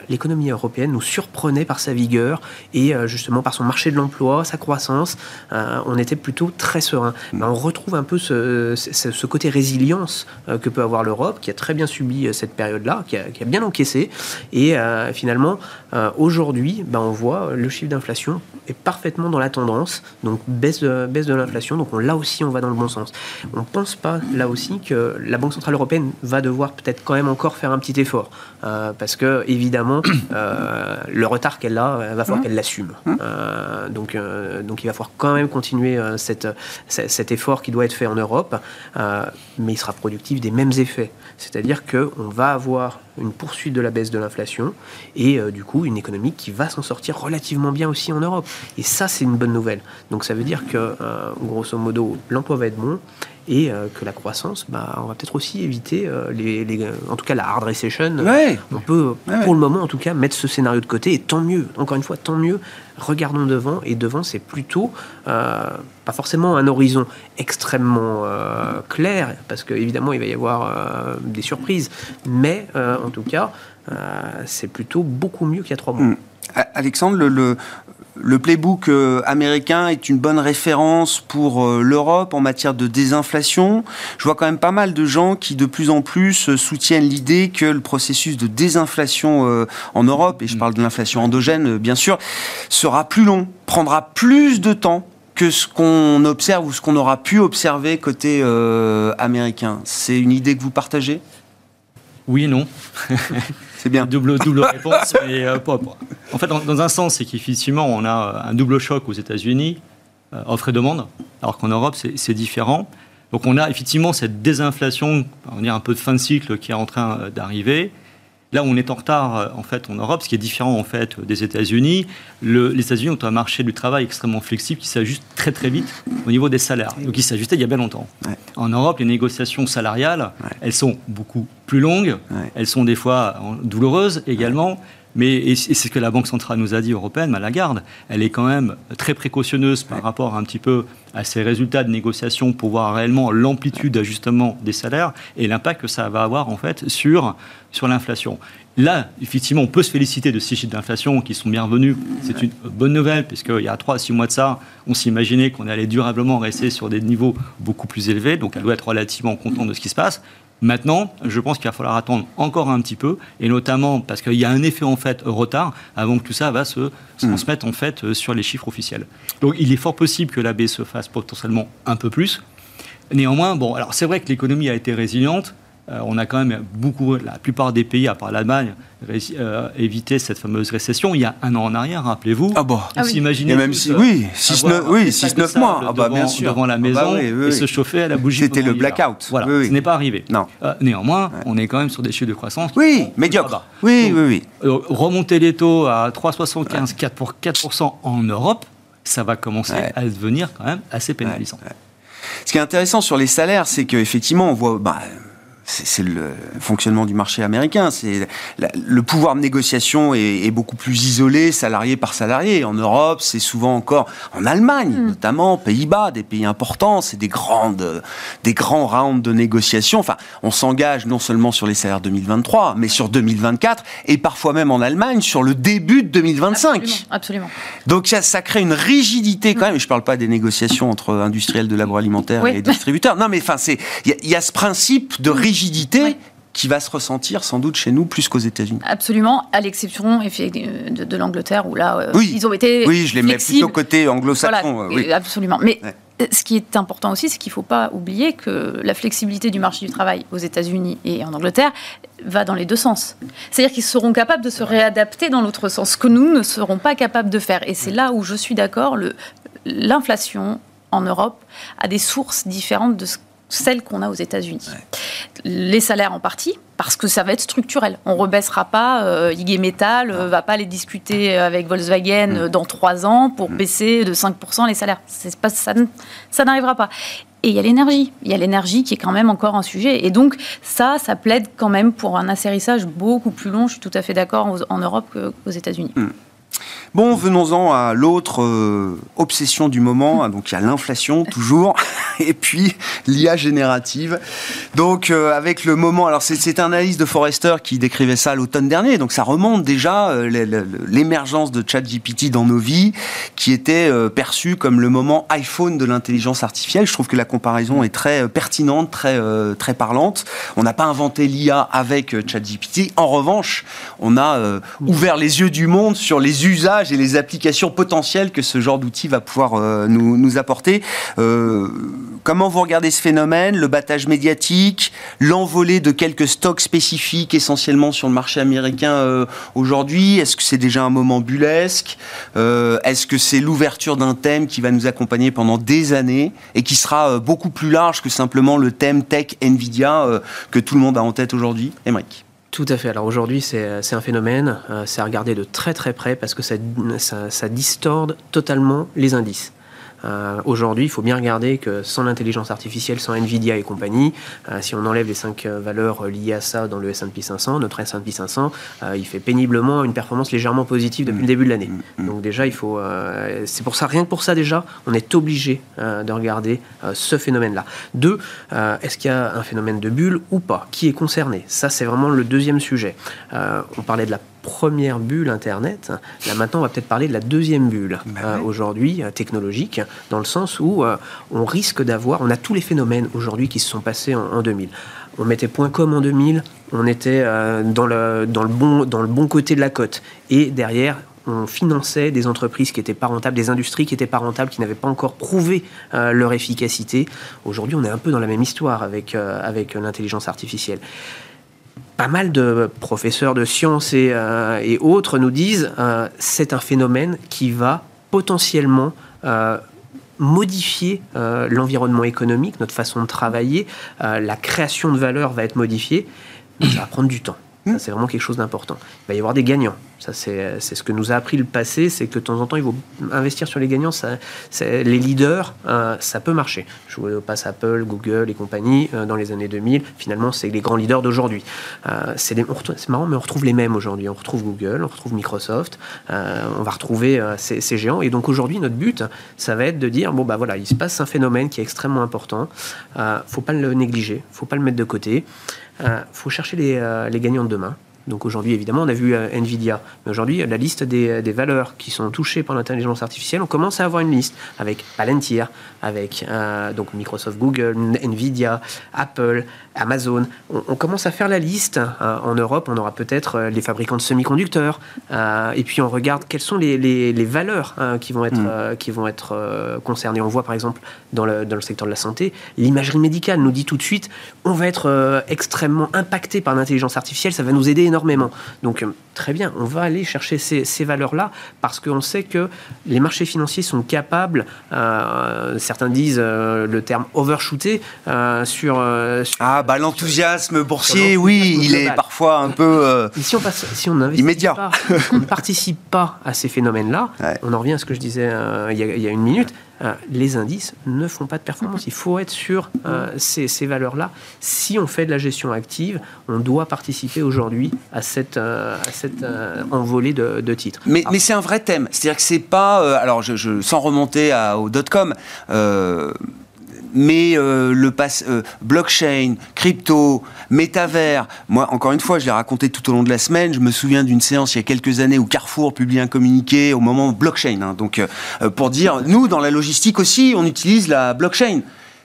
Speaker 4: l'économie européenne nous surprenait par sa vigueur et justement par son marché de l'emploi, sa croissance. on était plutôt très serein. Mm. on retrouve un peu ce, ce, ce côté résilience euh, que peut avoir l'Europe, qui a très bien subi euh, cette période-là, qui, a, bien encaissé. Et euh, finalement, aujourd'hui, ben, on voit le chiffre d'inflation est parfaitement dans la tendance, donc baisse de, baisse de l'inflation. Donc là aussi, on va dans le bon sens. On ne pense pas là aussi que la Banque Centrale Européenne va devoir peut-être quand même encore faire un petit effort. parce que, évidemment, le retard qu'elle a, il va falloir mmh. qu'elle l'assume. Mmh. donc, donc il va falloir quand même continuer cette, cet effort qui doit être fait en Europe mais il sera productif des mêmes effets. C'est-à-dire qu'on va avoir une poursuite de la baisse de l'inflation et euh, du coup une économie qui va s'en sortir relativement bien aussi en Europe. Et ça, c'est une bonne nouvelle. Donc ça veut dire que, euh, grosso modo, l'emploi va être bon et euh, que la croissance, bah, on va peut-être aussi éviter, les, en tout cas la hard recession. On peut, pour le moment en tout cas, mettre ce scénario de côté et tant mieux, encore une fois, tant mieux, regardons devant et devant c'est plutôt pas forcément un horizon extrêmement clair parce qu'évidemment il va y avoir des surprises, mais en tout cas, euh, c'est plutôt beaucoup mieux qu'il y a trois mois. Hmm.
Speaker 1: Alexandre, le, le, playbook euh, américain est une bonne référence pour euh, l'Europe en matière de désinflation. Je vois quand même pas mal de gens qui de plus en plus soutiennent l'idée que le processus de désinflation en Europe, et je hmm. parle de l'inflation endogène bien sûr, sera plus long, prendra plus de temps que ce qu'on observe ou ce qu'on aura pu observer côté américain. C'est une idée que vous partagez?
Speaker 3: Oui et non.
Speaker 1: C'est bien.
Speaker 3: double, double réponse. mais, euh, En fait, dans, un sens, c'est qu'effectivement, on a un double choc aux États-Unis, euh, offre et demande, alors qu'en Europe, c'est différent. Donc, on a effectivement cette désinflation, on va dire un peu de fin de cycle qui est en train euh, d'arriver. Là où on est en retard euh, en fait en Europe, ce qui est différent en fait des États-Unis, les États-Unis ont un marché du travail extrêmement flexible qui s'ajuste très très vite au niveau des salaires. Donc il s'ajustait il y a bien longtemps. En Europe, les négociations salariales, elles sont beaucoup plus longues, elles sont des fois douloureuses également. Mais c'est ce que la Banque centrale nous a dit européenne, à la garde, elle est quand même très précautionneuse par rapport un petit peu à ces résultats de négociation pour voir réellement l'amplitude d'ajustement des salaires et l'impact que ça va avoir en fait sur, sur l'inflation. Là, effectivement, on peut se féliciter de ces chiffres d'inflation qui sont bienvenus. C'est une bonne nouvelle, puisqu'il y a 3 à 6 mois de ça, on s'imaginait qu'on allait durablement rester sur des niveaux beaucoup plus élevés. Donc, elle doit être relativement contente de ce qui se passe. Maintenant, je pense qu'il va falloir attendre encore un petit peu, et notamment parce qu'il y a un effet en fait retard avant que tout ça va se transmettre en fait euh, sur les chiffres officiels. Donc, il est fort possible que la se fasse potentiellement un peu plus. Néanmoins, bon, alors c'est vrai que l'économie a été résiliente. Euh, on a quand même beaucoup, la plupart des pays, à part l'Allemagne, euh, évité cette fameuse récession il y a un an en arrière, rappelez-vous.
Speaker 1: Ah bah.
Speaker 3: On s'imaginait
Speaker 1: même si, oui, 6-9 mois, ah bah,
Speaker 3: devant, bien sûr. devant la ah bah maison et se chauffer à la bougie.
Speaker 1: C'était le blackout.
Speaker 3: Voilà, ce n'est pas arrivé. Non. Euh, néanmoins, on est quand même sur des chiffres de croissance.
Speaker 1: Oui, médiocre. Oui, oui,
Speaker 3: oui. remonter les taux à 3,75, 4 pour 4% en Europe, ça va commencer à devenir quand même assez pénalisant.
Speaker 1: Ce qui est intéressant sur les salaires, c'est qu'effectivement, on voit. Bah, c'est le fonctionnement du marché américain. C'est le pouvoir de négociation est, beaucoup plus isolé, salarié par salarié. En Europe, c'est souvent encore en Allemagne, mm. notamment Pays-Bas, des pays importants. C'est des grandes, des grands rounds de négociation. Enfin, on s'engage non seulement sur les salaires 2023, mais sur 2024 et parfois même en Allemagne sur le début de 2025.
Speaker 5: Absolument.
Speaker 1: Donc ça, ça, crée une rigidité quand même. Je ne parle pas des négociations entre industriels de l'agroalimentaire et distributeurs. Non, mais enfin, c'est il y, y, a ce principe de rigidité rigidité qui va se ressentir sans doute chez nous plus qu'aux États-Unis.
Speaker 5: Absolument, à l'exception de, de l'Angleterre où là, euh,
Speaker 1: oui.
Speaker 5: ils ont été.
Speaker 1: Oui, je les mets plutôt côté anglo-saxon.
Speaker 5: oui. Absolument. Mais euh, ce qui est important aussi, c'est qu'il ne faut pas oublier que la flexibilité du marché du travail aux États-Unis et en Angleterre va dans les deux sens. C'est-à-dire qu'ils seront capables de se réadapter dans l'autre sens, ce que nous ne serons pas capables de faire. Et c'est là où je suis d'accord, l'inflation en Europe a des sources différentes de ce celle qu'on a aux États-Unis. Les salaires en partie, parce que ça va être structurel. On ne rebaissera pas, euh, IG Metal ne euh, va pas les discuter avec Volkswagen mm. euh, dans trois ans pour mm. baisser de 5% les salaires. Pas, ça, ça n'arrivera pas. Et il y a l'énergie. Il y a l'énergie qui est quand même encore un sujet. Et donc, ça, ça plaide quand même pour un asserrissage beaucoup plus long, je suis tout à fait d'accord, en Europe qu'aux États-Unis. Mm.
Speaker 1: Bon, venons-en à l'autre euh, obsession du moment. Donc il y a l'inflation toujours, et puis l'IA générative. Donc euh, avec le moment, alors c'est un analyse de Forrester qui décrivait ça l'automne dernier. Donc ça remonte déjà euh, l'émergence de ChatGPT dans nos vies, qui était perçu comme le moment iPhone de l'intelligence artificielle. Je trouve que la comparaison est très pertinente, très très parlante. On n'a pas inventé l'IA avec ChatGPT. En revanche, on a ouvert les yeux du monde sur les usages et les applications potentielles que ce genre d'outil va pouvoir euh, nous, apporter. Euh, comment vous regardez ce phénomène Le battage médiatique, l'envolée de quelques stocks spécifiques essentiellement sur le marché américain euh, aujourd'hui? Est-ce que c'est déjà un moment bullesque Est-ce que c'est l'ouverture d'un thème qui va nous accompagner pendant des années et qui sera beaucoup plus large que simplement le thème tech Nvidia que tout le monde a en tête aujourd'hui? Émeric
Speaker 4: tout à fait. Alors aujourd'hui, c'est un phénomène, euh, c'est à regarder de très très près parce que ça, ça, ça distorde totalement les indices. Euh, aujourd'hui, il faut bien regarder que sans l'intelligence artificielle, sans Nvidia et compagnie, euh, si on enlève les cinq euh, valeurs liées à ça dans le S&P 500, notre S&P 500, il fait péniblement une performance légèrement positive depuis le début de l'année. Mm, mm, mm. Donc déjà, il faut, c'est pour ça, rien que pour ça déjà, on est obligé de regarder ce phénomène-là. Deux, est-ce qu'il y a un phénomène de bulle ou pas? Qui est concerné? Ça, c'est vraiment le deuxième sujet. on parlait de la première bulle Internet. Là maintenant, on va peut-être parler de la deuxième bulle bah euh, aujourd'hui euh, technologique, dans le sens où euh, on risque d'avoir, on a tous les phénomènes aujourd'hui qui se sont passés en, 2000. On mettait .com en 2000, on était dans, le, dans, le bon, dans le bon côté de la côte. Et derrière, on finançait des entreprises qui n'étaient pas rentables, des industries qui n'étaient pas rentables, qui n'avaient pas encore prouvé leur efficacité. Aujourd'hui, on est un peu dans la même histoire avec, avec l'intelligence artificielle pas mal de professeurs de sciences et, euh, autres nous disent euh, c'est un phénomène qui va potentiellement euh, modifier l'environnement économique, notre façon de travailler, la création de valeur va être modifiée, mais ça va prendre du temps. Hmm. c'est vraiment quelque chose d'important. Il va y avoir des gagnants. Ça, c'est ce que nous a appris le passé, c'est que de temps en temps, il faut investir sur les gagnants. Ça, les leaders, euh, ça peut marcher. Je vous passe Apple, Google et compagnie euh, dans les années 2000. Finalement, c'est les grands leaders d'aujourd'hui. Euh, c'est marrant, mais on retrouve les mêmes aujourd'hui. On retrouve Google, on retrouve Microsoft, on va retrouver ces, géants. Et donc aujourd'hui, notre but, ça va être de dire bon, bah voilà, il se passe un phénomène qui est extrêmement important. faut pas le négliger, faut pas le mettre de côté. Il euh, faut chercher les, euh, les gagnants de demain. Donc aujourd'hui, évidemment, on a vu euh, Nvidia. Mais aujourd'hui, la liste des, des, valeurs qui sont touchées par l'intelligence artificielle, on commence à avoir une liste avec Palantir, avec donc Microsoft, Google, Nvidia, Apple, Amazon. On, commence à faire la liste. en Europe, on aura peut-être les fabricants de semi-conducteurs. et puis on regarde quelles sont les, les, les valeurs qui vont être, mm. qui vont être concernées. On voit par exemple dans le, dans le secteur de la santé, l'imagerie médicale nous dit tout de suite, on va être extrêmement impacté par l'intelligence artificielle, ça va nous aider énormément. Donc, euh, très bien, on va aller chercher ces, valeurs-là parce qu'on sait que les marchés financiers sont capables, euh, certains disent euh, le terme overshooter, sur,
Speaker 1: Ah, bah l'enthousiasme boursier, oui, il est parfois un peu.
Speaker 4: si on, passe, si on
Speaker 1: immédiat.
Speaker 4: Pas, on ne participe pas à ces phénomènes-là, on en revient à ce que je disais il y, a, une minute les indices ne font pas de performance. Il faut être sur ces, ces valeurs-là. Si on fait de la gestion active, on doit participer aujourd'hui à cette, à cette envolée de, titres.
Speaker 1: Mais, mais c'est un vrai thème. C'est-à-dire que c'est pas. alors, je, sans remonter à, au dot-com, mais euh, le pass, euh, blockchain, crypto, métavers, moi encore une fois, je l'ai raconté tout au long de la semaine, je me souviens d'une séance il y a quelques années où Carrefour publie un communiqué au moment blockchain, hein, donc euh, pour dire, nous dans la logistique aussi, on utilise la blockchain.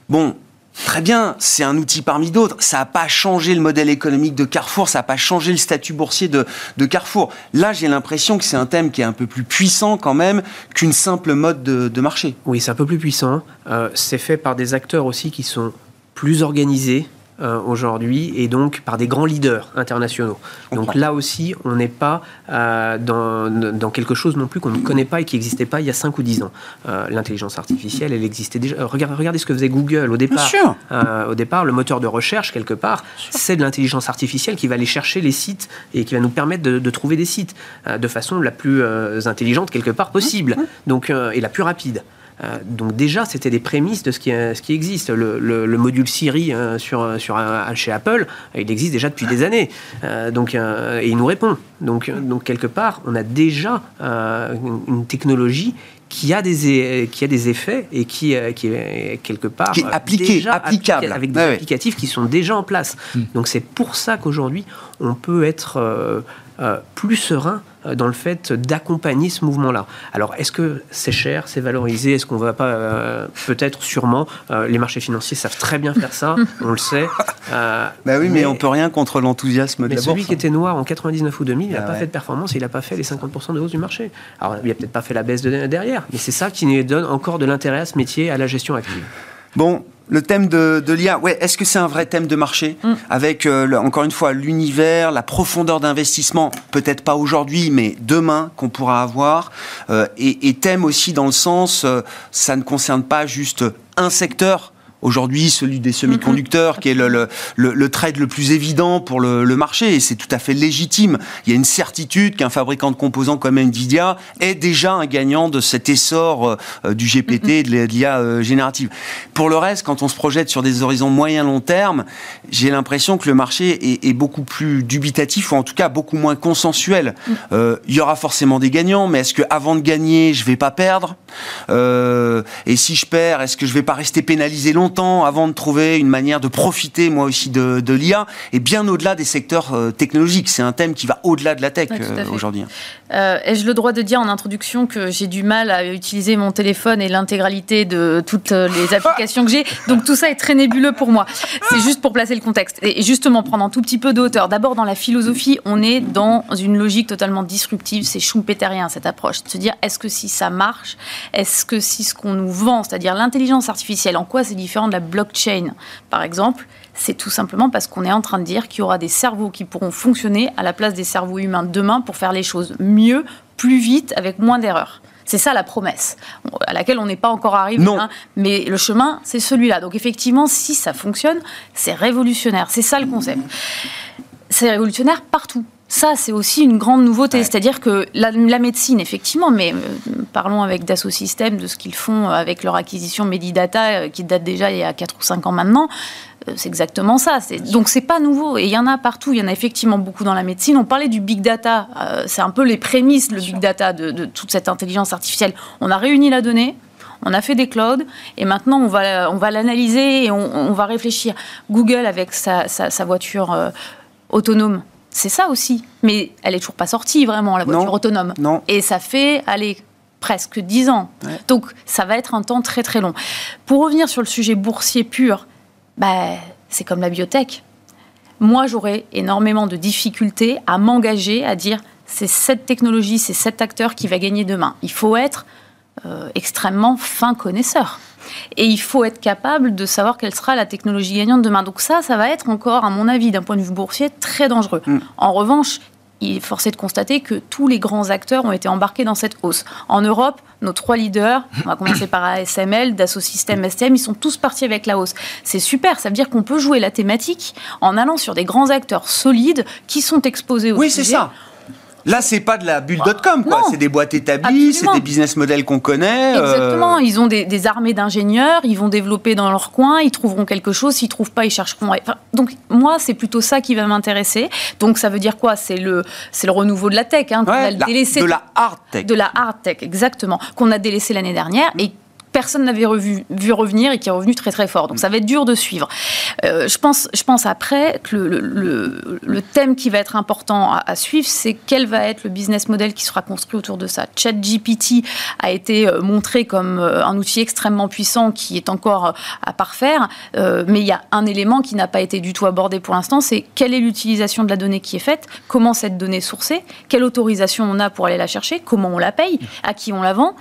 Speaker 1: Bon, Très bien, c'est un outil parmi d'autres. Ça n'a pas changé le modèle économique de Carrefour, ça n'a pas changé le statut boursier de, Carrefour. Là, j'ai l'impression que c'est un thème qui est un peu plus puissant quand même qu'une simple mode de, marché.
Speaker 4: Oui, c'est un peu plus puissant. Euh, c'est fait par des acteurs aussi qui sont plus organisés, euh, aujourd'hui et donc par des grands leaders internationaux. Donc là aussi, on n'est pas euh, dans, dans, quelque chose non plus qu'on ne connaît pas et qui n'existait pas il y a 5 ou 10 ans. Euh, l'intelligence artificielle, elle existait déjà. Regardez, regardez ce que faisait Google au départ. au départ, le moteur de recherche, quelque part, c'est de l'intelligence artificielle qui va aller chercher les sites et qui va nous permettre de, de trouver des sites de façon la plus intelligente, quelque part possible donc, et la plus rapide. Euh, donc déjà, c'était des prémices de ce qui, ce qui existe. Le, module Siri euh, sur, sur, chez Apple, il existe déjà depuis des années. Euh, donc, et il nous répond. Donc, donc quelque part, on a déjà une, technologie qui a des qui a des effets et qui, qui est quelque part
Speaker 1: qui est appliqué, applicable
Speaker 4: avec des applicatifs qui sont déjà en place. Hmm. Donc c'est pour ça qu'aujourd'hui on peut être plus serein euh, dans le fait d'accompagner ce mouvement-là. Alors, est-ce que c'est cher, c'est valorisé? Est-ce qu'on ne va pas, euh, peut-être, sûrement, euh, les marchés financiers savent très bien faire ça, on le sait.
Speaker 1: bah oui, mais, on on peut rien contre l'enthousiasme de la
Speaker 4: celui
Speaker 1: qui
Speaker 4: était noir en 99 ou 2000, il n'a ah pas fait de performance, il n'a pas fait les 50% de hausse du marché. Alors, il n'a peut-être pas fait la baisse de derrière, mais c'est ça qui nous donne encore de l'intérêt à ce métier, à la gestion active.
Speaker 1: Bon, le thème de, l'IA, ouais, est-ce que c'est un vrai thème de marché mm. Avec, euh, encore une fois, l'univers, la profondeur d'investissement, peut-être pas aujourd'hui, mais demain qu'on pourra avoir. Euh, et, thème aussi dans le sens, euh, ça ne concerne pas juste un secteur, aujourd'hui celui des semi-conducteurs, qui est le, le, trade le plus évident pour le, marché, et c'est tout à fait légitime. Il y a une certitude qu'un fabricant de composants comme Nvidia est déjà un gagnant de cet essor euh, du GPT et de l'IA euh, générative. Pour le reste, quand on se projette sur des horizons moyen-long terme, j'ai l'impression que le marché est, beaucoup plus dubitatif, ou en tout cas beaucoup moins consensuel. Mm. Euh, il y aura forcément des gagnants, mais est-ce que avant de gagner, je vais pas perdre? Et si je perds, est-ce que je vais pas rester pénalisé longtemps avant de trouver une manière de profiter, moi aussi, de, l'IA, et bien au-delà des secteurs euh, technologiques. C'est un thème qui va au-delà de la tech euh, aujourd'hui.
Speaker 5: Euh, Ai-je le droit de dire en introduction que j'ai du mal à utiliser mon téléphone et l'intégralité de toutes les applications que j'ai? Donc tout ça est très nébuleux pour moi. C'est juste pour placer le contexte. Et justement, prendre un tout petit peu de hauteur. D'abord, dans la philosophie, on est dans une logique totalement disruptive. C'est schumpeterien, cette approche. De se dire, est-ce que si ça marche, est-ce que si ce qu'on nous vend, c'est-à-dire l'intelligence artificielle, en quoi c'est différent de la blockchain, par exemple, c'est tout simplement parce qu'on est en train de dire qu'il y aura des cerveaux qui pourront fonctionner à la place des cerveaux humains demain pour faire les choses mieux, plus vite, avec moins d'erreurs. C'est ça la promesse, à laquelle on n'est pas encore arrivé.
Speaker 1: Non. Hein,
Speaker 5: mais le chemin, c'est celui-là. Donc effectivement, si ça fonctionne, c'est révolutionnaire. C'est ça le concept. C'est révolutionnaire partout. Ça, c'est aussi une grande nouveauté. C'est-à-dire que la, médecine, effectivement, mais euh, parlons avec Dassault Systèmes de ce qu'ils font avec leur acquisition Medidata, euh, qui date déjà il y a 4 ou 5 ans maintenant. Euh, c'est exactement ça. Donc, c'est pas nouveau. Et il y en a partout. Il y en a effectivement beaucoup dans la médecine. On parlait du big data. c'est un peu les prémices, le big data, de, toute cette intelligence artificielle. On a réuni la donnée. On a fait des clouds et maintenant on va, on va l'analyser et on, va réfléchir. Google avec sa, sa voiture autonome, c'est ça aussi. Mais elle est toujours pas sortie vraiment, la voiture autonome.
Speaker 1: Non.
Speaker 5: Et ça fait, allez, presque 10 ans. Donc ça va être un temps très très long. Pour revenir sur le sujet boursier pur, bah, c'est comme la biotech. Moi, j'aurais énormément de difficultés à m'engager, à dire c'est cette technologie, c'est cet acteur qui va gagner demain. Il faut être euh, extrêmement fin connaisseur. Et il faut être capable de savoir quelle sera la technologie gagnante demain. Donc ça, ça va être encore, à mon avis, d'un point de vue boursier, très dangereux. Mm. En revanche, il est forcé de constater que tous les grands acteurs ont été embarqués dans cette hausse. En Europe, nos trois leaders, on va commencer par ASML, Dassault Systèmes, STM, ils sont tous partis avec la hausse. C'est super, ça veut dire qu'on peut jouer la thématique en allant sur des grands acteurs solides qui sont exposés au
Speaker 1: Oui, c'est ça Là, c'est pas de la bulle.com, quoi. C'est des boîtes établies, c'est des business models qu'on connaît.
Speaker 5: Euh. Exactement. Ils ont des, armées d'ingénieurs, ils vont développer dans leur coin, ils trouveront quelque chose. S'ils trouvent pas, ils chercheront. donc, moi, c'est plutôt ça qui va m'intéresser. Donc, ça veut dire quoi? C'est le, c'est le renouveau de la tech. Hein,
Speaker 1: de la hard tech.
Speaker 5: De la hard tech, exactement. Qu'on a délaissé l'année dernière et personne n'avait vu revenir et qui est revenu très très fort. Donc ça va être dur de suivre. Euh, je, pense, je pense après que le, le, thème qui va être important à, suivre, c'est quel va être le business model qui sera construit autour de ça. ChatGPT a été euh, montré comme euh, un outil extrêmement puissant qui est encore à parfaire, mais il y a un élément qui n'a pas été du tout abordé pour l'instant, c'est quelle est l'utilisation de la donnée qui est faite, comment cette donnée est sourcée, quelle autorisation on a pour aller la chercher, comment on la paye, à qui on la vend.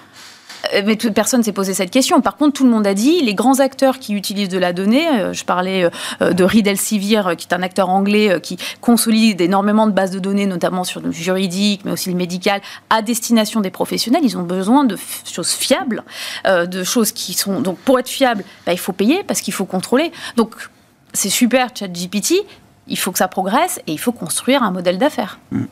Speaker 5: Euh, mais personne s'est posé cette question. Par contre, tout le monde a dit, les grands acteurs qui utilisent de la donnée, euh, je parlais euh, de Reed Elsevier, qui est un acteur anglais qui consolide énormément de bases de données, notamment sur le juridique, mais aussi le médical, à destination des professionnels. Ils ont besoin de choses fiables, de choses qui sont... Donc, pour être fiable, bah, il faut payer parce qu'il faut contrôler. Donc, c'est super, ChatGPT, il faut que ça progresse et il faut construire un modèle d'affaires. Mm.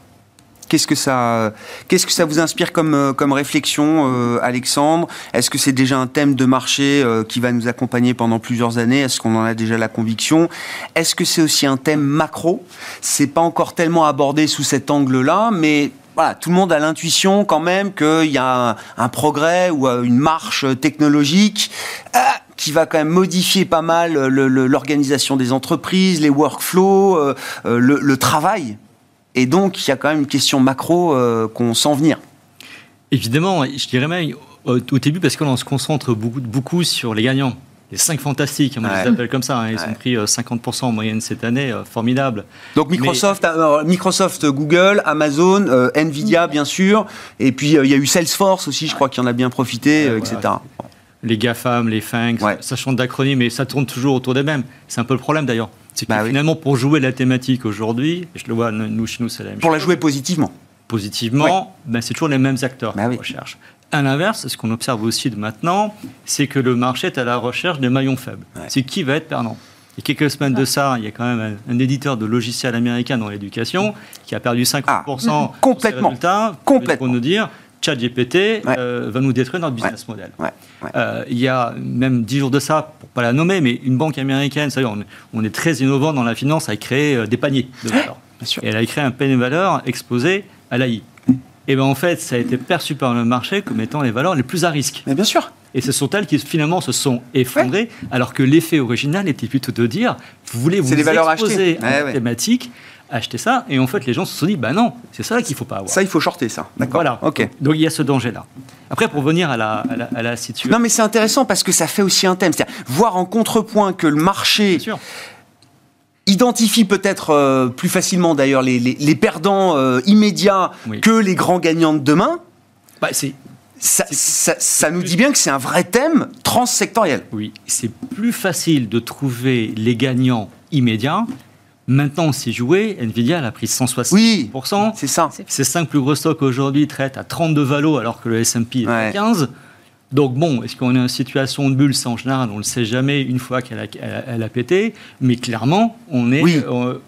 Speaker 1: Qu'est-ce que ça, qu'est-ce que ça vous inspire comme, euh, comme réflexion, euh, Alexandre? Est-ce que c'est déjà un thème de marché euh, qui va nous accompagner pendant plusieurs années? Est-ce qu'on en a déjà la conviction? Est-ce que c'est aussi un thème macro? C'est pas encore tellement abordé sous cet angle-là, mais voilà, tout le monde a l'intuition quand même qu'il y a un, progrès ou une marche technologique qui va quand même modifier pas mal l'organisation des entreprises, les workflows, le, le travail et donc, il y a quand même une question macro euh, qu'on sent venir.
Speaker 3: Évidemment, je dirais même au, début, parce qu'on se concentre beaucoup, beaucoup sur les gagnants. Les 5 fantastiques, on les appelle comme ça. Hein. ils ont pris 50% euh, en moyenne cette année, euh, formidable.
Speaker 1: Donc Microsoft, Microsoft Google, Amazon, Nvidia bien sûr, et puis il y a eu Salesforce aussi, je crois qu'il en a bien profité, etc.
Speaker 3: Les GAFAM, les FANG, ça change d'acronyme, mais ça tourne toujours autour des mêmes. C'est un peu le problème d'ailleurs. C'est que bah finalement, pour jouer la thématique aujourd'hui, je le vois, nous, chez nous, c'est la même
Speaker 1: Pour la jouer positivement
Speaker 3: Positivement, ben, c'est toujours les mêmes acteurs bah qu'on recherche. À l'inverse, ce qu'on observe aussi de maintenant, c'est que le marché est à la recherche des maillons faibles. C'est qui va être perdant. A quelques semaines de ça, il y a quand même un, éditeur de logiciels américain dans l'éducation qui a perdu 50% ah,
Speaker 1: complètement.
Speaker 3: résultats complètement. pour nous dire ChatGPT euh, va nous détruire notre business model. Euh, il y a même dix jours de ça, pour pas la nommer, mais une banque américaine, ça on, on, est très innovant dans la finance, a créé euh, des paniers de valeur. Et elle a créé un panier de valeur exposé à l'AI. Et bien en fait, ça a été perçu par le marché comme étant les valeurs les plus à risque.
Speaker 1: Mais bien sûr.
Speaker 3: Et ce sont elles qui finalement se sont effondrées, alors que l'effet original était plutôt de dire, vous voulez vous exposer à une thématique acheter ça. Et en fait, les gens se sont dit, bah non, c'est ça qu'il ne faut pas avoir.
Speaker 1: Ça, il faut shorter ça. D'accord. Voilà.
Speaker 3: Ok. Donc il y a ce danger-là. Après, pour venir à la, à la, situation.
Speaker 1: Non, mais c'est intéressant parce que ça fait aussi un thème. C'est-à-dire voir en contrepoint que le marché. Identifie peut-être euh, plus facilement d'ailleurs les, les, perdants euh, immédiats que les grands gagnants de demain. Bah, c'est ça, ça, ça, nous dit bien que c'est un vrai thème transsectoriel.
Speaker 3: Oui, c'est plus facile de trouver les gagnants immédiats Maintenant, c'est joué. Nvidia elle a pris 160%.
Speaker 1: Oui, c'est ça.
Speaker 3: Ses 5 plus gros stocks aujourd'hui traitent à 32 valos alors que le S&P est à 15. Donc bon, est-ce qu'on est en situation de bulle? Ça, en général, on ne le sait jamais une fois qu'elle a, elle, a, pété. Mais clairement, on est...
Speaker 1: Oui. Euh,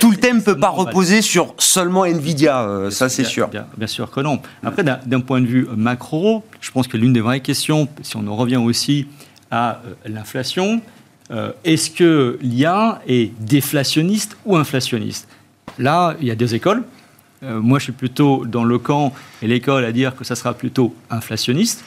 Speaker 1: tout le thème ne peut pas reposer sur seulement Nvidia, euh, ça c'est sûr.
Speaker 3: Bien, sûr que non. Après, d'un point de vue macro, je pense que l'une des vraies questions, si on en revient aussi à euh, l'inflation, euh, est-ce que l'IA est déflationniste ou inflationniste? Là, il y a deux écoles. Euh, moi, je suis plutôt dans le camp et l'école à dire que ça sera plutôt inflationniste.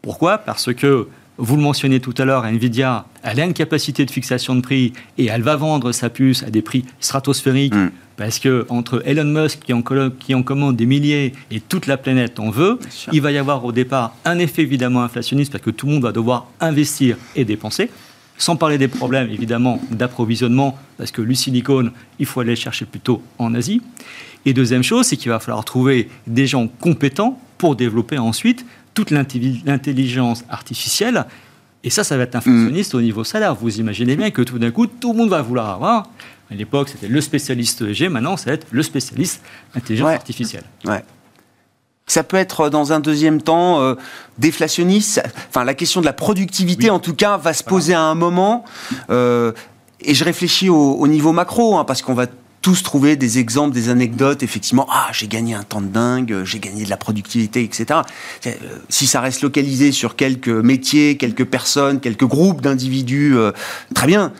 Speaker 3: Pourquoi? Parce que, vous le mentionnez tout à l'heure, Nvidia, elle a une capacité de fixation de prix et elle va vendre sa puce à des prix stratosphériques. Mm. Parce que entre Elon Musk qui en, qui en, commande des milliers et toute la planète en veut, il va y avoir au départ un effet évidemment inflationniste parce que tout le monde va devoir investir et dépenser. Sans parler des problèmes, évidemment, d'approvisionnement, parce que le silicone, il faut aller chercher plutôt en Asie. Et deuxième chose, c'est qu'il va falloir trouver des gens compétents pour développer ensuite toute l'intelligence artificielle. Et ça, ça va être inflationniste au niveau salaire. Vous imaginez bien que tout d'un coup, tout le monde va vouloir avoir. À l'époque, c'était le spécialiste G, maintenant, ça va être le spécialiste intelligence artificielle.
Speaker 1: Ouais. Ça peut être euh, dans un deuxième temps euh, déflationniste. Enfin, la question de la productivité, en tout cas, va se poser à un moment. Euh, et je réfléchis au, niveau macro, hein, parce qu'on va tous trouver des exemples, des anecdotes, effectivement, ah, j'ai gagné un temps de dingue, j'ai gagné de la productivité, etc. Euh, si ça reste localisé sur quelques métiers, quelques personnes, quelques groupes d'individus, euh, très bien.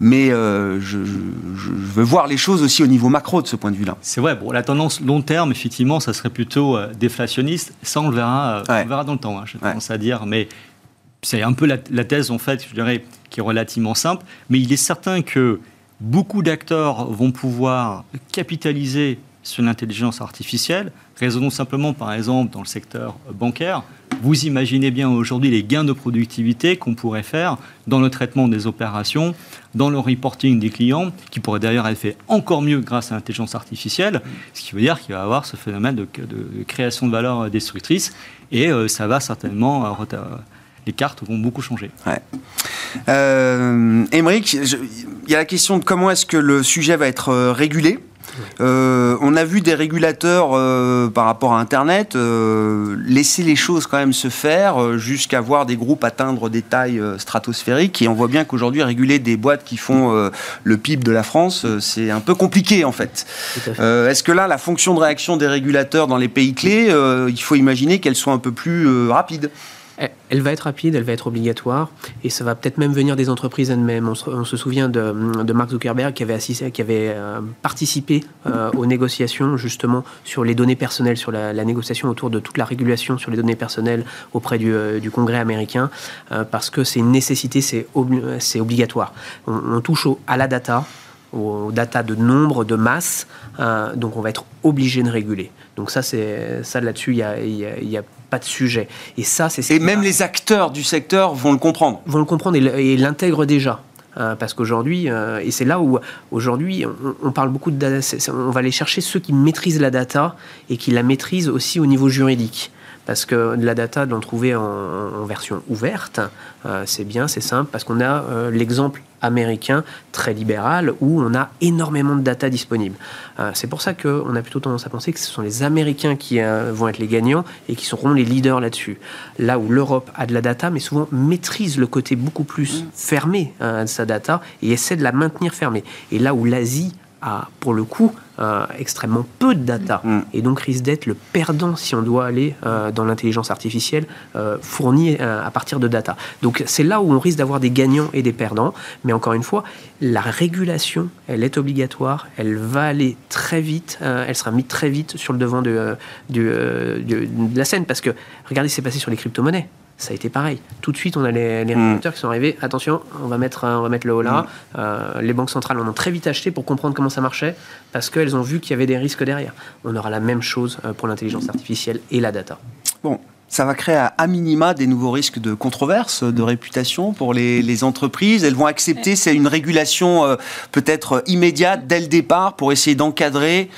Speaker 1: Mais euh, je, veux voir les choses aussi au niveau macro de ce point de vue-là.
Speaker 3: C'est vrai, bon, la tendance long terme, effectivement, ça serait plutôt déflationniste. Ça, on le verra, on verra dans le temps, hein, je pense à dire. Mais c'est un peu la, la, thèse, en fait, je dirais, qui est relativement simple. Mais il est certain que beaucoup d'acteurs vont pouvoir capitaliser sur l'intelligence artificielle. Raisonnons simplement, par exemple, dans le secteur bancaire. Vous imaginez bien aujourd'hui les gains de productivité qu'on pourrait faire dans le traitement des opérations, dans le reporting des clients, qui pourrait d'ailleurs être fait encore mieux grâce à l'intelligence artificielle, ce qui veut dire qu'il va y avoir ce phénomène de, création de valeur destructrice, et euh, ça va certainement euh, les cartes vont beaucoup changer.
Speaker 1: Ouais. Euh, Émeric, il y a la question de comment est-ce que le sujet va être régulé. Euh, on a vu des régulateurs euh, par rapport à Internet laisser les choses quand même se faire jusqu'à voir des groupes atteindre des tailles stratosphériques. Et on voit bien qu'aujourd'hui, réguler des boîtes qui font le PIB de la France, c'est un peu compliqué en fait. Est-ce que là, la fonction de réaction des régulateurs dans les pays clés, il faut imaginer qu'elle soit un peu plus rapide?
Speaker 4: Elle va être rapide, elle va être obligatoire, et ça va peut-être même venir des entreprises elles-mêmes. On, se souvient de, Mark Zuckerberg qui avait, euh, participé euh, aux négociations justement sur les données personnelles, sur la, négociation autour de toute la régulation sur les données personnelles auprès du, euh, Congrès américain, parce que c'est une nécessité, c'est obligatoire. On, touche à la data, aux data de nombre, de masse, donc on va être obligé de réguler. Donc ça, ça là-dessus, il y a pas de sujet.
Speaker 1: Et ça, c'est Et même les acteurs du secteur vont le comprendre.
Speaker 4: Vont le comprendre et l'intègrent déjà. Euh, parce qu'aujourd'hui, euh, et c'est là où aujourd'hui on, parle beaucoup de data, on va aller chercher ceux qui maîtrisent la data et qui la maîtrisent aussi au niveau juridique parce que de la data, de l'en trouver en, version ouverte, euh, c'est bien, c'est simple, parce qu'on a euh, l'exemple américain très libéral où on a énormément de data disponible. Euh, c'est pour ça qu'on a plutôt tendance à penser que ce sont les Américains qui vont être les gagnants et qui seront les leaders là-dessus. Là où l'Europe a de la data, mais souvent maîtrise le côté beaucoup plus mm. fermé de sa data et essaie de la maintenir fermée. Et là où l'Asie a, pour le coup, euh, extrêmement peu de data mm. et donc risque d'être le perdant si on doit aller euh, dans l'intelligence artificielle euh, fournie à partir de data. Donc c'est là où on risque d'avoir des gagnants et des perdants. Mais encore une fois, la régulation, elle est obligatoire, elle va aller très vite, elle sera mise très vite sur le devant de, de la scène parce que regardez ce qui s'est passé sur les crypto-monnaies ça a été pareil. Tout de suite, on a les, les mm. qui sont arrivés. Attention, on va mettre, on va mettre le haut là. Mm. Euh, les banques centrales en ont très vite acheté pour comprendre comment ça marchait parce qu'elles ont vu qu'il y avait des risques derrière. On aura la même chose euh, pour l'intelligence artificielle et la data.
Speaker 1: Bon, ça va créer à, minima des nouveaux risques de controverse, de réputation pour les, entreprises. Elles vont accepter, c'est une régulation euh, peut-être immédiate dès le départ pour essayer d'encadrer.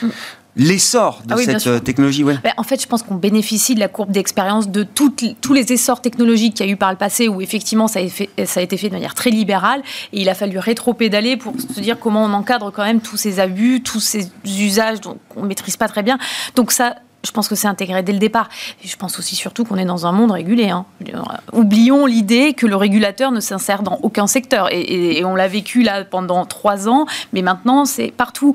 Speaker 1: L'essor de ah cette euh, technologie
Speaker 5: ouais. En fait, je pense qu'on bénéficie de la courbe d'expérience de toutes, tous les essors technologiques qu'il y a eu par le passé où effectivement ça a, ça a été fait de manière très libérale et il a fallu rétro-pédaler pour se dire comment on encadre quand même tous ces abus, tous ces usages qu'on ne maîtrise pas très bien. Donc ça, je pense que c'est intégré dès le départ. Et je pense aussi surtout qu'on est dans un monde régulé. Hein. Oublions l'idée que le régulateur ne s'insère dans aucun secteur. Et, on l'a vécu là pendant trois ans, mais maintenant c'est partout.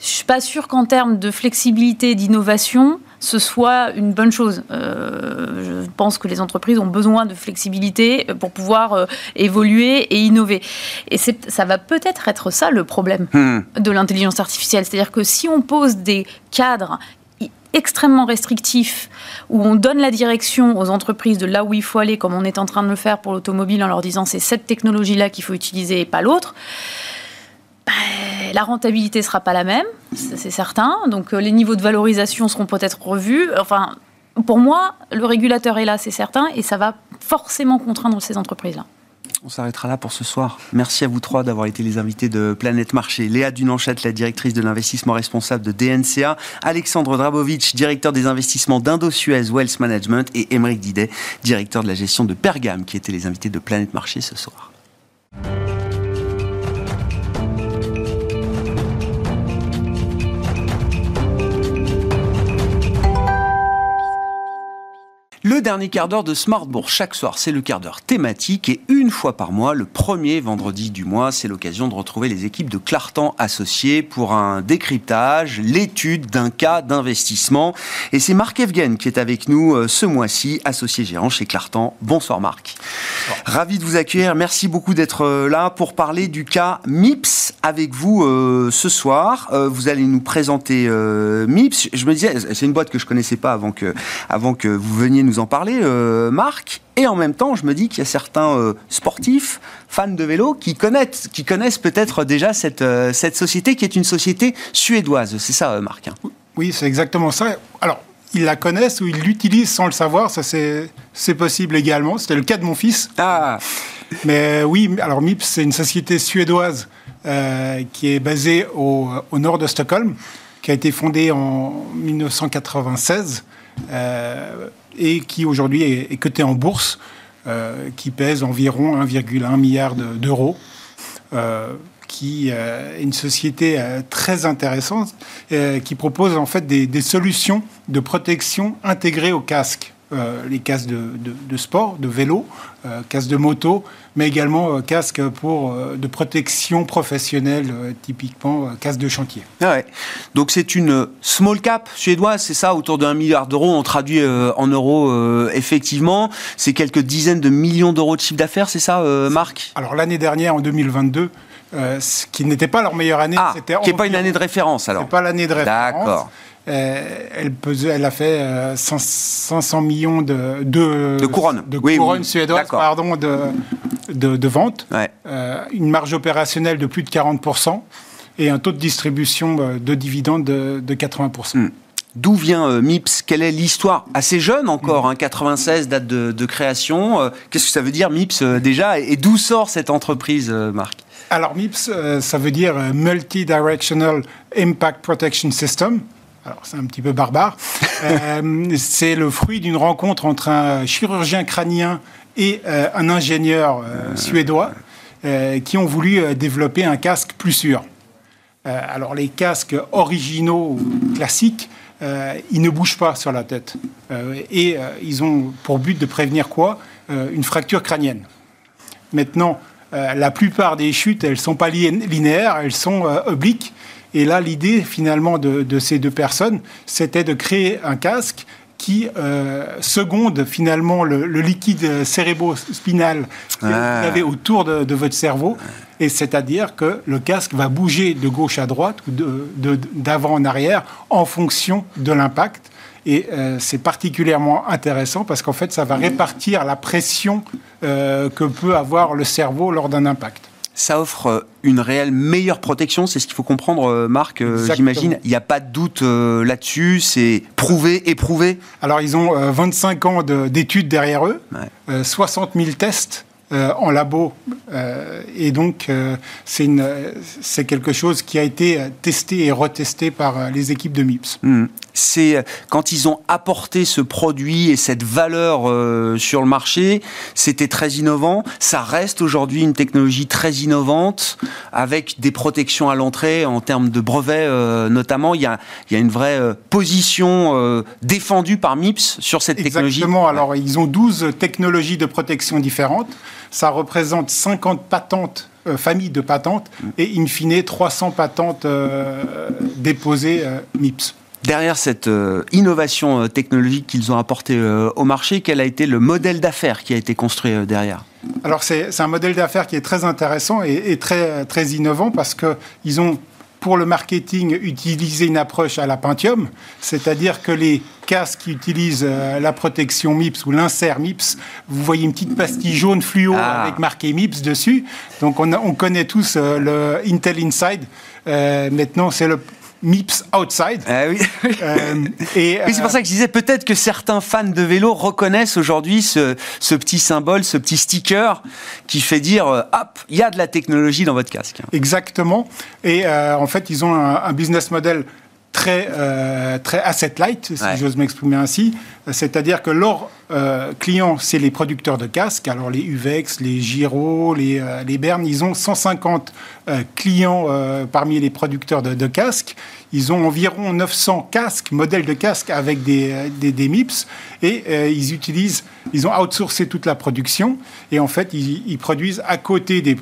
Speaker 5: Je suis pas sûre qu'en termes de flexibilité, d'innovation, ce soit une bonne chose. Euh, je pense que les entreprises ont besoin de flexibilité pour pouvoir euh, évoluer et innover. Et ça va peut-être être ça le problème hmm. de l'intelligence artificielle. C'est-à-dire que si on pose des cadres extrêmement restrictif, où on donne la direction aux entreprises de là où il faut aller, comme on est en train de le faire pour l'automobile, en leur disant c'est cette technologie-là qu'il faut utiliser et pas l'autre, ben, la rentabilité sera pas la même, c'est certain. Donc euh, les niveaux de valorisation seront peut-être revus. Enfin, pour moi, le régulateur est là, c'est certain, et ça va forcément contraindre ces entreprises-là.
Speaker 1: On s'arrêtera là pour ce soir. Merci à vous trois d'avoir été les invités de Planète Marché. Léa Dunanchette, la directrice de l'investissement responsable de DNCA, Alexandre Drabovic, directeur des investissements d'Indo-Suez Wealth Management et Émeric Didet, directeur de la gestion de Pergame, qui étaient les invités de Planète Marché ce soir. Le dernier quart d'heure de Smart Bourse chaque soir, c'est le quart d'heure thématique et une fois par mois, le premier vendredi du mois, c'est l'occasion de retrouver les équipes de Clartan Associés pour un décryptage, l'étude d'un cas d'investissement. Et c'est Marc Evgen qui est avec nous euh, ce mois-ci, associé gérant chez Clartan. Bonsoir Marc. Ravi de vous accueillir. Merci beaucoup d'être euh, là pour parler du cas MIPS avec vous euh, ce soir. vous allez nous présenter MIPS. Je me disais, c'est une boîte que je connaissais pas avant que, avant que vous veniez nous en parler, euh, Marc. Et en même temps, je me dis qu'il y a certains euh, sportifs, fans de vélo, qui connaissent, qui connaissent peut-être déjà cette, euh, cette société qui est une société suédoise. C'est ça, Marc hein
Speaker 6: Oui, c'est exactement ça. Alors, ils la connaissent ou ils l'utilisent sans le savoir, ça c'est possible également. C'était le cas de mon fils.
Speaker 1: Ah
Speaker 6: Mais oui, alors MIPS, c'est une société suédoise qui est basée au, au, nord de Stockholm, qui a été fondée en 1996 et qui aujourd'hui est, coté en bourse, euh, qui pèse environ 1,1 milliard d'euros. Euh, qui euh, est une société très intéressante qui propose en fait des, solutions de protection intégrées au casque. Les casques de, sport, de vélo, casques de moto, mais également euh, casque pour, euh, de protection professionnelle, euh, typiquement casque de chantier.
Speaker 1: Ah ouais. Donc c'est une small cap suédoise, c'est ça, autour d'un milliard d'euros, on traduit en euros effectivement. C'est quelques dizaines de millions d'euros de chiffre d'affaires, c'est ça, Marc?
Speaker 6: Alors l'année dernière, en 2022, ce qui n'était pas leur meilleure année.
Speaker 1: Ah, c'était qui n'est pas une année de référence alors.
Speaker 6: C'est pas l'année de référence. D'accord. Elle, pesait, elle a fait 500 millions de,
Speaker 1: de, couronnes,
Speaker 6: de suédoises pardon, de, de, vente, euh, une marge opérationnelle de plus de 40% et un taux de distribution euh, de dividendes de, 80%. Hmm.
Speaker 1: D'où vient euh, MIPS? Quelle est l'histoire? Assez jeune encore, 96 hmm. hein, date de, création. Qu'est-ce que ça veut dire MIPS déjà? Et, d'où sort cette entreprise, Marc?
Speaker 6: Alors MIPS, ça veut dire Multi-Directional Impact Protection System. Alors c'est un petit peu barbare. c'est le fruit d'une rencontre entre un chirurgien crânien et euh, un ingénieur euh, suédois euh, qui ont voulu développer un casque plus sûr. alors les casques originaux classiques, ils ne bougent pas sur la tête. et ils ont pour but de prévenir quoi? Une fracture crânienne. Maintenant, la plupart des chutes, elles ne sont pas linéaires, elles sont obliques. Et là, l'idée finalement de, de, ces deux personnes, c'était de créer un casque qui euh, seconde finalement le, liquide cérébro-spinal que vous ah. avez autour de, votre cerveau. Et c'est-à-dire que le casque va bouger de gauche à droite ou d'avant en arrière en fonction de l'impact. Et euh, c'est particulièrement intéressant parce qu'en fait, ça va répartir la pression euh, que peut avoir le cerveau lors d'un impact
Speaker 1: ça offre euh, une réelle meilleure protection, c'est ce qu'il faut comprendre, euh, Marc, euh, j'imagine. Il n'y a pas de doute là-dessus, c'est prouvé, éprouvé.
Speaker 6: Alors, ils ont 25 ans d'études derrière eux, 60 000 tests en labo. et donc, c'est quelque chose qui a été testé et retesté par les équipes de MIPS.
Speaker 1: Mmh c'est euh, quand ils ont apporté ce produit et cette valeur euh, sur le marché, c'était très innovant. Ça reste aujourd'hui une technologie très innovante avec des protections à l'entrée en termes de brevets euh, notamment. Il y, a, il y a une vraie position défendue par MIPS sur cette technologie.
Speaker 6: Exactement. Alors, ils ont 12 technologies de protection différentes. Ça représente 50 patentes familles de patentes et in fine 300 patentes déposées MIPS.
Speaker 1: Derrière cette euh, innovation euh, technologique qu'ils ont apportée euh, au marché, quel a été le modèle d'affaires qui a été construit derrière?
Speaker 6: Alors c'est un modèle d'affaires qui est très intéressant et, très, très innovant parce qu'ils ont pour le marketing utilisé une approche à la Pentium, c'est-à-dire que les casques qui utilisent la protection MIPS ou l'insert MIPS, vous voyez une petite pastille jaune fluo ah. avec marqué MIPS dessus. Donc on, on connaît tous le Intel Inside. maintenant, c'est le MIPS Outside.
Speaker 1: Ah oui. Euh, et, oui, c'est pour ça que je disais peut-être que certains fans de vélo reconnaissent aujourd'hui ce, petit symbole, ce petit sticker qui fait dire euh, hop, il y a de la technologie dans votre casque.
Speaker 6: Exactement. Et euh, en fait, ils ont un, business model très, euh, très asset light, si j'ose m'exprimer ainsi. C'est-à-dire que leurs euh, clients, c'est les producteurs de casques. Alors les Uvex, les Giro, les, euh, les Bern, ils ont 150 clients parmi les producteurs de, casques. Ils ont environ 900 casques, modèles de casques avec des, des, MIPS. Et ils utilisent, ils ont outsourcé toute la production. Et en fait, ils, produisent à côté des,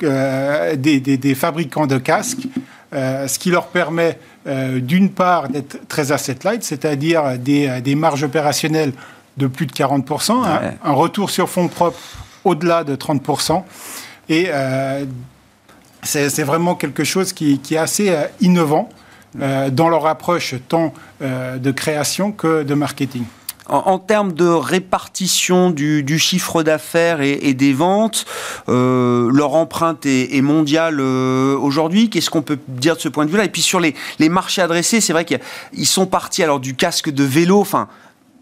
Speaker 6: des, des, fabricants de casques, ce qui leur permet euh, d'une part d'être très asset light, c'est-à-dire des, euh, des, marges opérationnelles de plus de 40%, un, retour sur fonds propres au-delà de 30%. Et euh, c'est vraiment quelque chose qui, qui est assez innovant dans leur approche tant de création que de marketing.
Speaker 1: En, termes de répartition du, chiffre d'affaires et, des ventes, euh, leur empreinte est, mondiale euh, aujourd'hui. Qu'est-ce qu'on peut dire de ce point de vue-là? Et puis sur les, marchés adressés, c'est vrai qu'ils sont partis alors du casque de vélo, enfin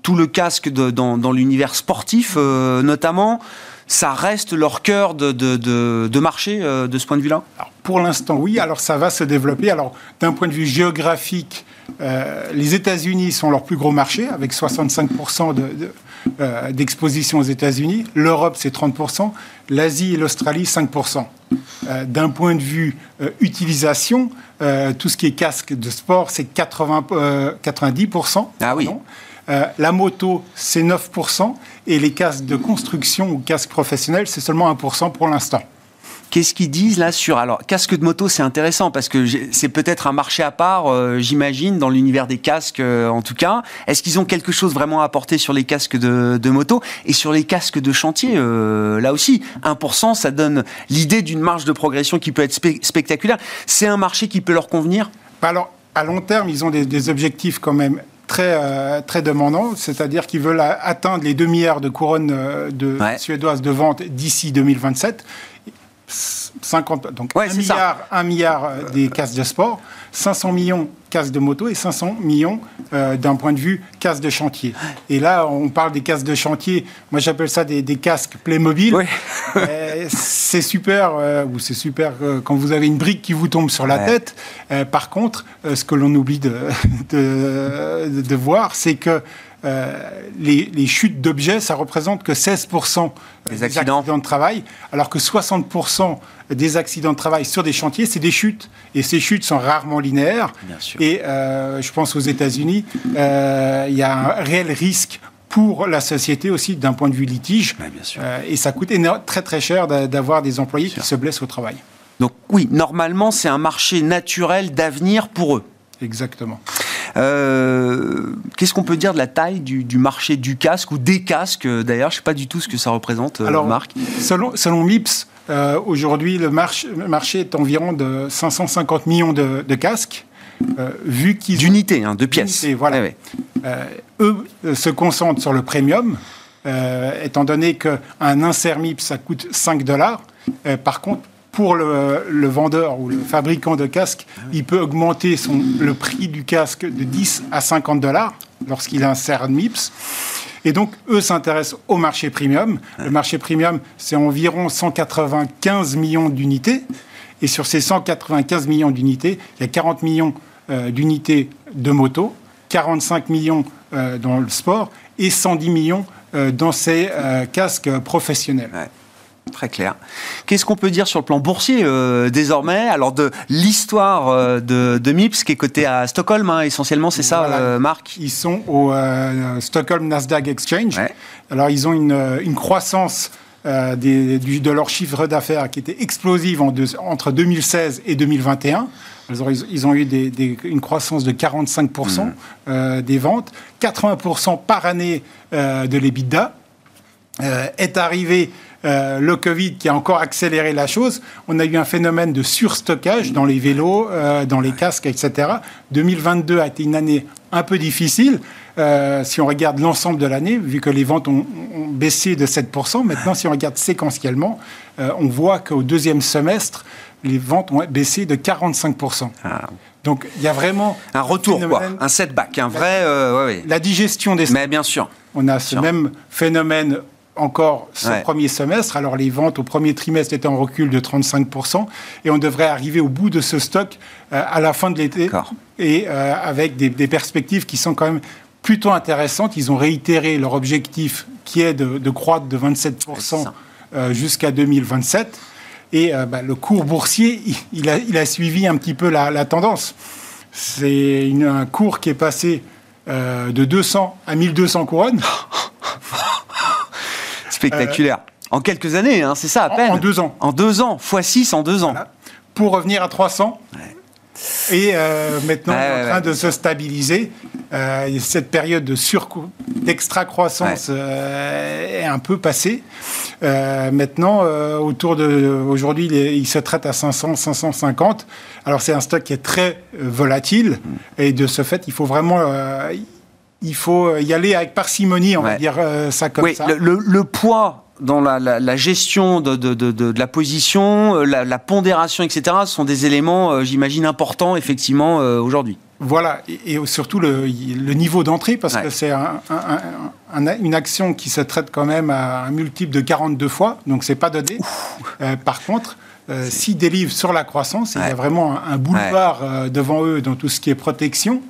Speaker 1: tout le casque dans, l'univers sportif euh, notamment ça reste leur cœur de, marché de ce point de vue-là?
Speaker 6: Pour l'instant, oui. Alors, ça va se développer. Alors, d'un point de vue géographique, euh, les États-Unis sont leur plus gros marché, avec 65% euh, d'exposition aux États-Unis. L'Europe, c'est 30%. L'Asie et l'Australie, 5%. Euh, d'un point de vue utilisation, tout ce qui est casque de sport, c'est 90%.
Speaker 1: Ah oui.
Speaker 6: La moto, c'est 9%. Et les casques de construction ou casques professionnels, c'est seulement 1% pour l'instant.
Speaker 1: Qu'est-ce qu'ils disent là sur alors casque de moto C'est intéressant parce que c'est peut-être un marché à part, euh, j'imagine, dans l'univers des casques euh, en tout cas. Est-ce qu'ils ont quelque chose vraiment à apporter sur les casques de, moto et sur les casques de chantier euh, Là aussi, 1%, ça donne l'idée d'une marge de progression qui peut être spectaculaire. C'est un marché qui peut leur convenir?
Speaker 6: Bah Alors, à long terme, ils ont des, objectifs quand même très, très demandants, c'est-à-dire qu'ils veulent atteindre les 2 milliards de couronnes de suédoises de vente d'ici 2027. 50, donc 1, milliard, 1 milliard euh, des casques de sport, 500 millions casques de moto et 500 millions euh, d'un point de vue casques de chantier. Et là, on parle des casques de chantier. Moi, j'appelle ça des, casques Playmobil. Euh, c'est super, ou c'est super quand vous avez une brique qui vous tombe sur la tête. par contre, ce que l'on oublie de, de, de voir, c'est que euh, les, chutes d'objets, ça représente que 16% des accidents. de travail, alors que 60% des accidents de travail sur des chantiers, c'est des chutes. Et ces chutes sont rarement linéaires. Et euh, je pense aux États-Unis, euh, il y a un réel risque pour la société aussi d'un point de vue litige. et ça coûte très très cher d'avoir des employés qui se blessent au travail.
Speaker 1: Donc oui, normalement, c'est un marché naturel d'avenir pour eux.
Speaker 6: Exactement.
Speaker 1: Euh, qu'est-ce qu'on peut dire de la taille du, marché du casque ou des casques d'ailleurs? Je ne sais pas du tout ce que ça représente, euh,
Speaker 6: Alors,
Speaker 1: Marc.
Speaker 6: Selon, selon MIPS, euh, aujourd'hui, le marché, marché, est environ de 550 millions de, casques. vu qu'ils
Speaker 1: d'unités, hein, de pièces.
Speaker 6: Voilà. eux se concentrent sur le premium, étant donné qu'un insert MIPS ça coûte 5 dollars. par contre, pour le, vendeur ou le fabricant de casque, il peut augmenter son, le prix du casque de 10 à 50 dollars lorsqu'il insère un MIPS. Et donc, eux s'intéressent au marché premium. Le marché premium, c'est environ 195 millions d'unités. Et sur ces 195 millions d'unités, il y a 40 millions euh, d'unités de moto, 45 millions euh, dans le sport et 110 millions euh, dans ces casques professionnels.
Speaker 1: Très clair. Qu'est-ce qu'on peut dire sur le plan boursier euh, désormais? Alors de l'histoire euh, de, MIPS qui est coté à Stockholm, hein, essentiellement, c'est ça, euh, Marc?
Speaker 6: Ils sont au Stockholm Nasdaq Exchange. Alors ils ont une, croissance de leur chiffre d'affaires qui était explosive entre 2016 et 2021. Ils ont, eu une croissance de 45% mmh. des ventes, 80% par année de l'EBITDA. est arrivé euh, le Covid qui a encore accéléré la chose. On a eu un phénomène de surstockage dans les vélos, euh, dans les casques, etc. 2022 a été une année un peu difficile. Euh, si on regarde l'ensemble de l'année, vu que les ventes ont, baissé de 7%, maintenant si on regarde séquentiellement, on voit qu'au deuxième semestre, les ventes ont baissé de 45%. Ah. Donc il y a vraiment
Speaker 1: un retour, quoi, un setback, un vrai.
Speaker 6: La digestion des.
Speaker 1: Mais bien sûr.
Speaker 6: On a ce même phénomène encore ce premier semestre. Alors les ventes au premier trimestre étaient en recul de 35% et on devrait arriver au bout de ce stock euh, à la fin de l'été et euh, avec des, perspectives qui sont quand même plutôt intéressantes. Ils ont réitéré leur objectif qui est de, croître de 27% euh, jusqu'à 2027. Et bah, le cours boursier, il, a, suivi un petit peu la, tendance. C'est un cours qui est passé de 200 à 1200 couronnes.
Speaker 1: spectaculaire. en quelques années, hein, c'est ça à peine.
Speaker 6: En, deux ans.
Speaker 1: En deux ans, x 6 en deux ans.
Speaker 6: Pour revenir à 300. Et euh, maintenant, on est en train de se stabiliser. Euh, cette période de d'extra-croissance euh, est un peu passée. maintenant, autour de aujourd'hui, il, se traite à 500, 550. Alors, c'est un stock qui est très volatile. Mm. Et de ce fait, il faut vraiment il faut y aller avec parcimonie, on va dire euh, ça comme
Speaker 1: ça. Le, le, poids dans la, la, gestion de, de, de, de, la position, euh, la, la, pondération, etc., sont des éléments, euh, j'imagine, importants, effectivement, aujourd'hui.
Speaker 6: Voilà, et, surtout le, le niveau d'entrée, parce que c'est un, un, une action qui se traite quand même à un multiple de 42 fois, donc c'est pas donné. par contre, s'ils délivrent sur la croissance, il y a vraiment un, boulevard devant eux dans tout ce qui est protection.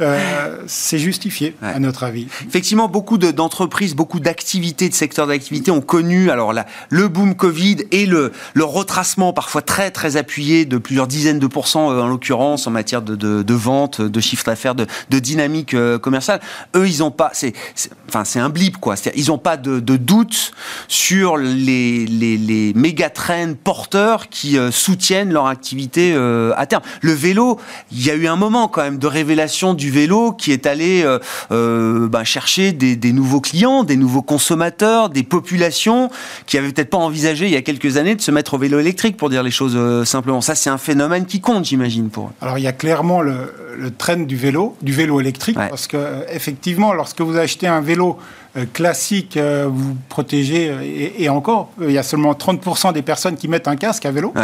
Speaker 6: Euh, c'est justifié, à notre avis.
Speaker 1: Effectivement, beaucoup d'entreprises, beaucoup d'activités, de secteurs d'activité ont connu alors le boom Covid et le, le, retracement parfois très très appuyé de plusieurs dizaines de pourcents euh, en l'occurrence en matière de, de, de, vente, de chiffre d'affaires, de, dynamique euh, commerciale. Eux, ils n'ont pas, c'est enfin c'est un blip quoi. Ils n'ont pas de, doute sur les, les, les méga trends porteurs qui soutiennent leur activité à terme. Le vélo, il y a eu un moment quand même de révélation du vélo qui est allé euh, euh, bah, chercher des, nouveaux clients, des nouveaux consommateurs, des populations qui avaient peut-être pas envisagé il y a quelques années de se mettre au vélo électrique, pour dire les choses euh, simplement. Ça, c'est un phénomène qui compte, j'imagine, pour.
Speaker 6: Alors, il y a clairement le, le trend du vélo, du vélo électrique, parce que effectivement, lorsque vous achetez un vélo classique, vous protégez, et, encore, il y a seulement 30% des personnes qui mettent un casque à vélo.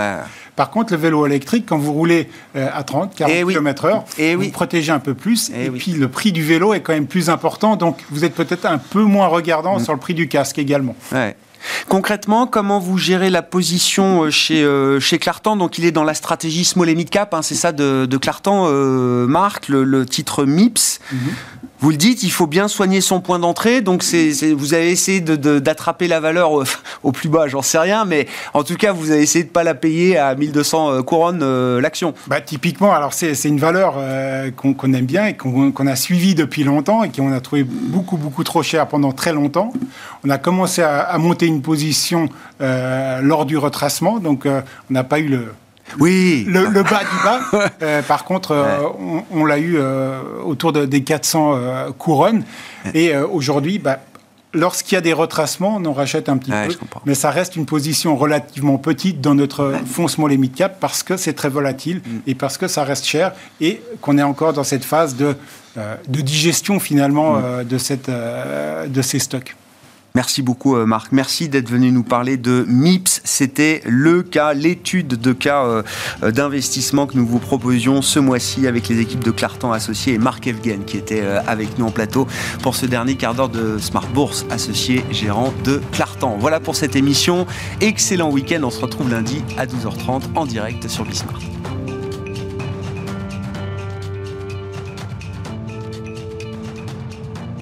Speaker 6: Par contre, le vélo électrique, quand vous roulez à 30, 40 km/h, vous protégez un peu plus et, eh puis le prix du vélo est quand même plus important, donc vous êtes peut-être un peu moins regardant mm. sur le prix du casque également.
Speaker 1: Concrètement, comment vous gérez la position euh, chez, euh, chez Clartan? Donc, il est dans la stratégie small et mid cap, hein, c'est ça de, de Clartan, euh, Marc, le, titre MIPS. Mm-hmm. Vous le dites, il faut bien soigner son point d'entrée. Donc, vous avez essayé d'attraper la valeur au, plus bas, j'en sais rien, mais en tout cas, vous avez essayé de ne pas la payer à 1200 euh, couronnes euh, l'action.
Speaker 6: Bah, typiquement, alors c'est, une valeur euh, qu'on, aime bien et qu'on, a suivie depuis longtemps et qu'on a trouvé beaucoup, beaucoup trop cher pendant très longtemps. On a commencé à, monter une position lors du retracement, donc on n'a pas eu le
Speaker 1: oui.
Speaker 6: Le, bas du bas. Euh, par contre, euh, on, l'a eu euh, autour de, des 400 couronnes. Et aujourd'hui, bah, lorsqu'il y a des retracements, on en rachète un petit peu. Mais ça reste une position relativement petite dans notre fonds small et mid cap parce que c'est très volatile mm. et parce que ça reste cher et qu'on est encore dans cette phase de, de digestion finalement mm. de, cette, de ces stocks.
Speaker 1: Merci beaucoup euh, Marc. Merci d'être venu nous parler de MIPS. C'était le cas, l'étude de cas euh, euh, d'investissement que nous vous proposions ce mois-ci avec les équipes de Clartan Associés et Marc Evgen qui était avec nous en plateau pour ce dernier quart d'heure de Smart Bourse associé gérant de Clartan. Voilà pour cette émission. Excellent week-end. On se retrouve lundi à 12h30 en direct sur Bismart.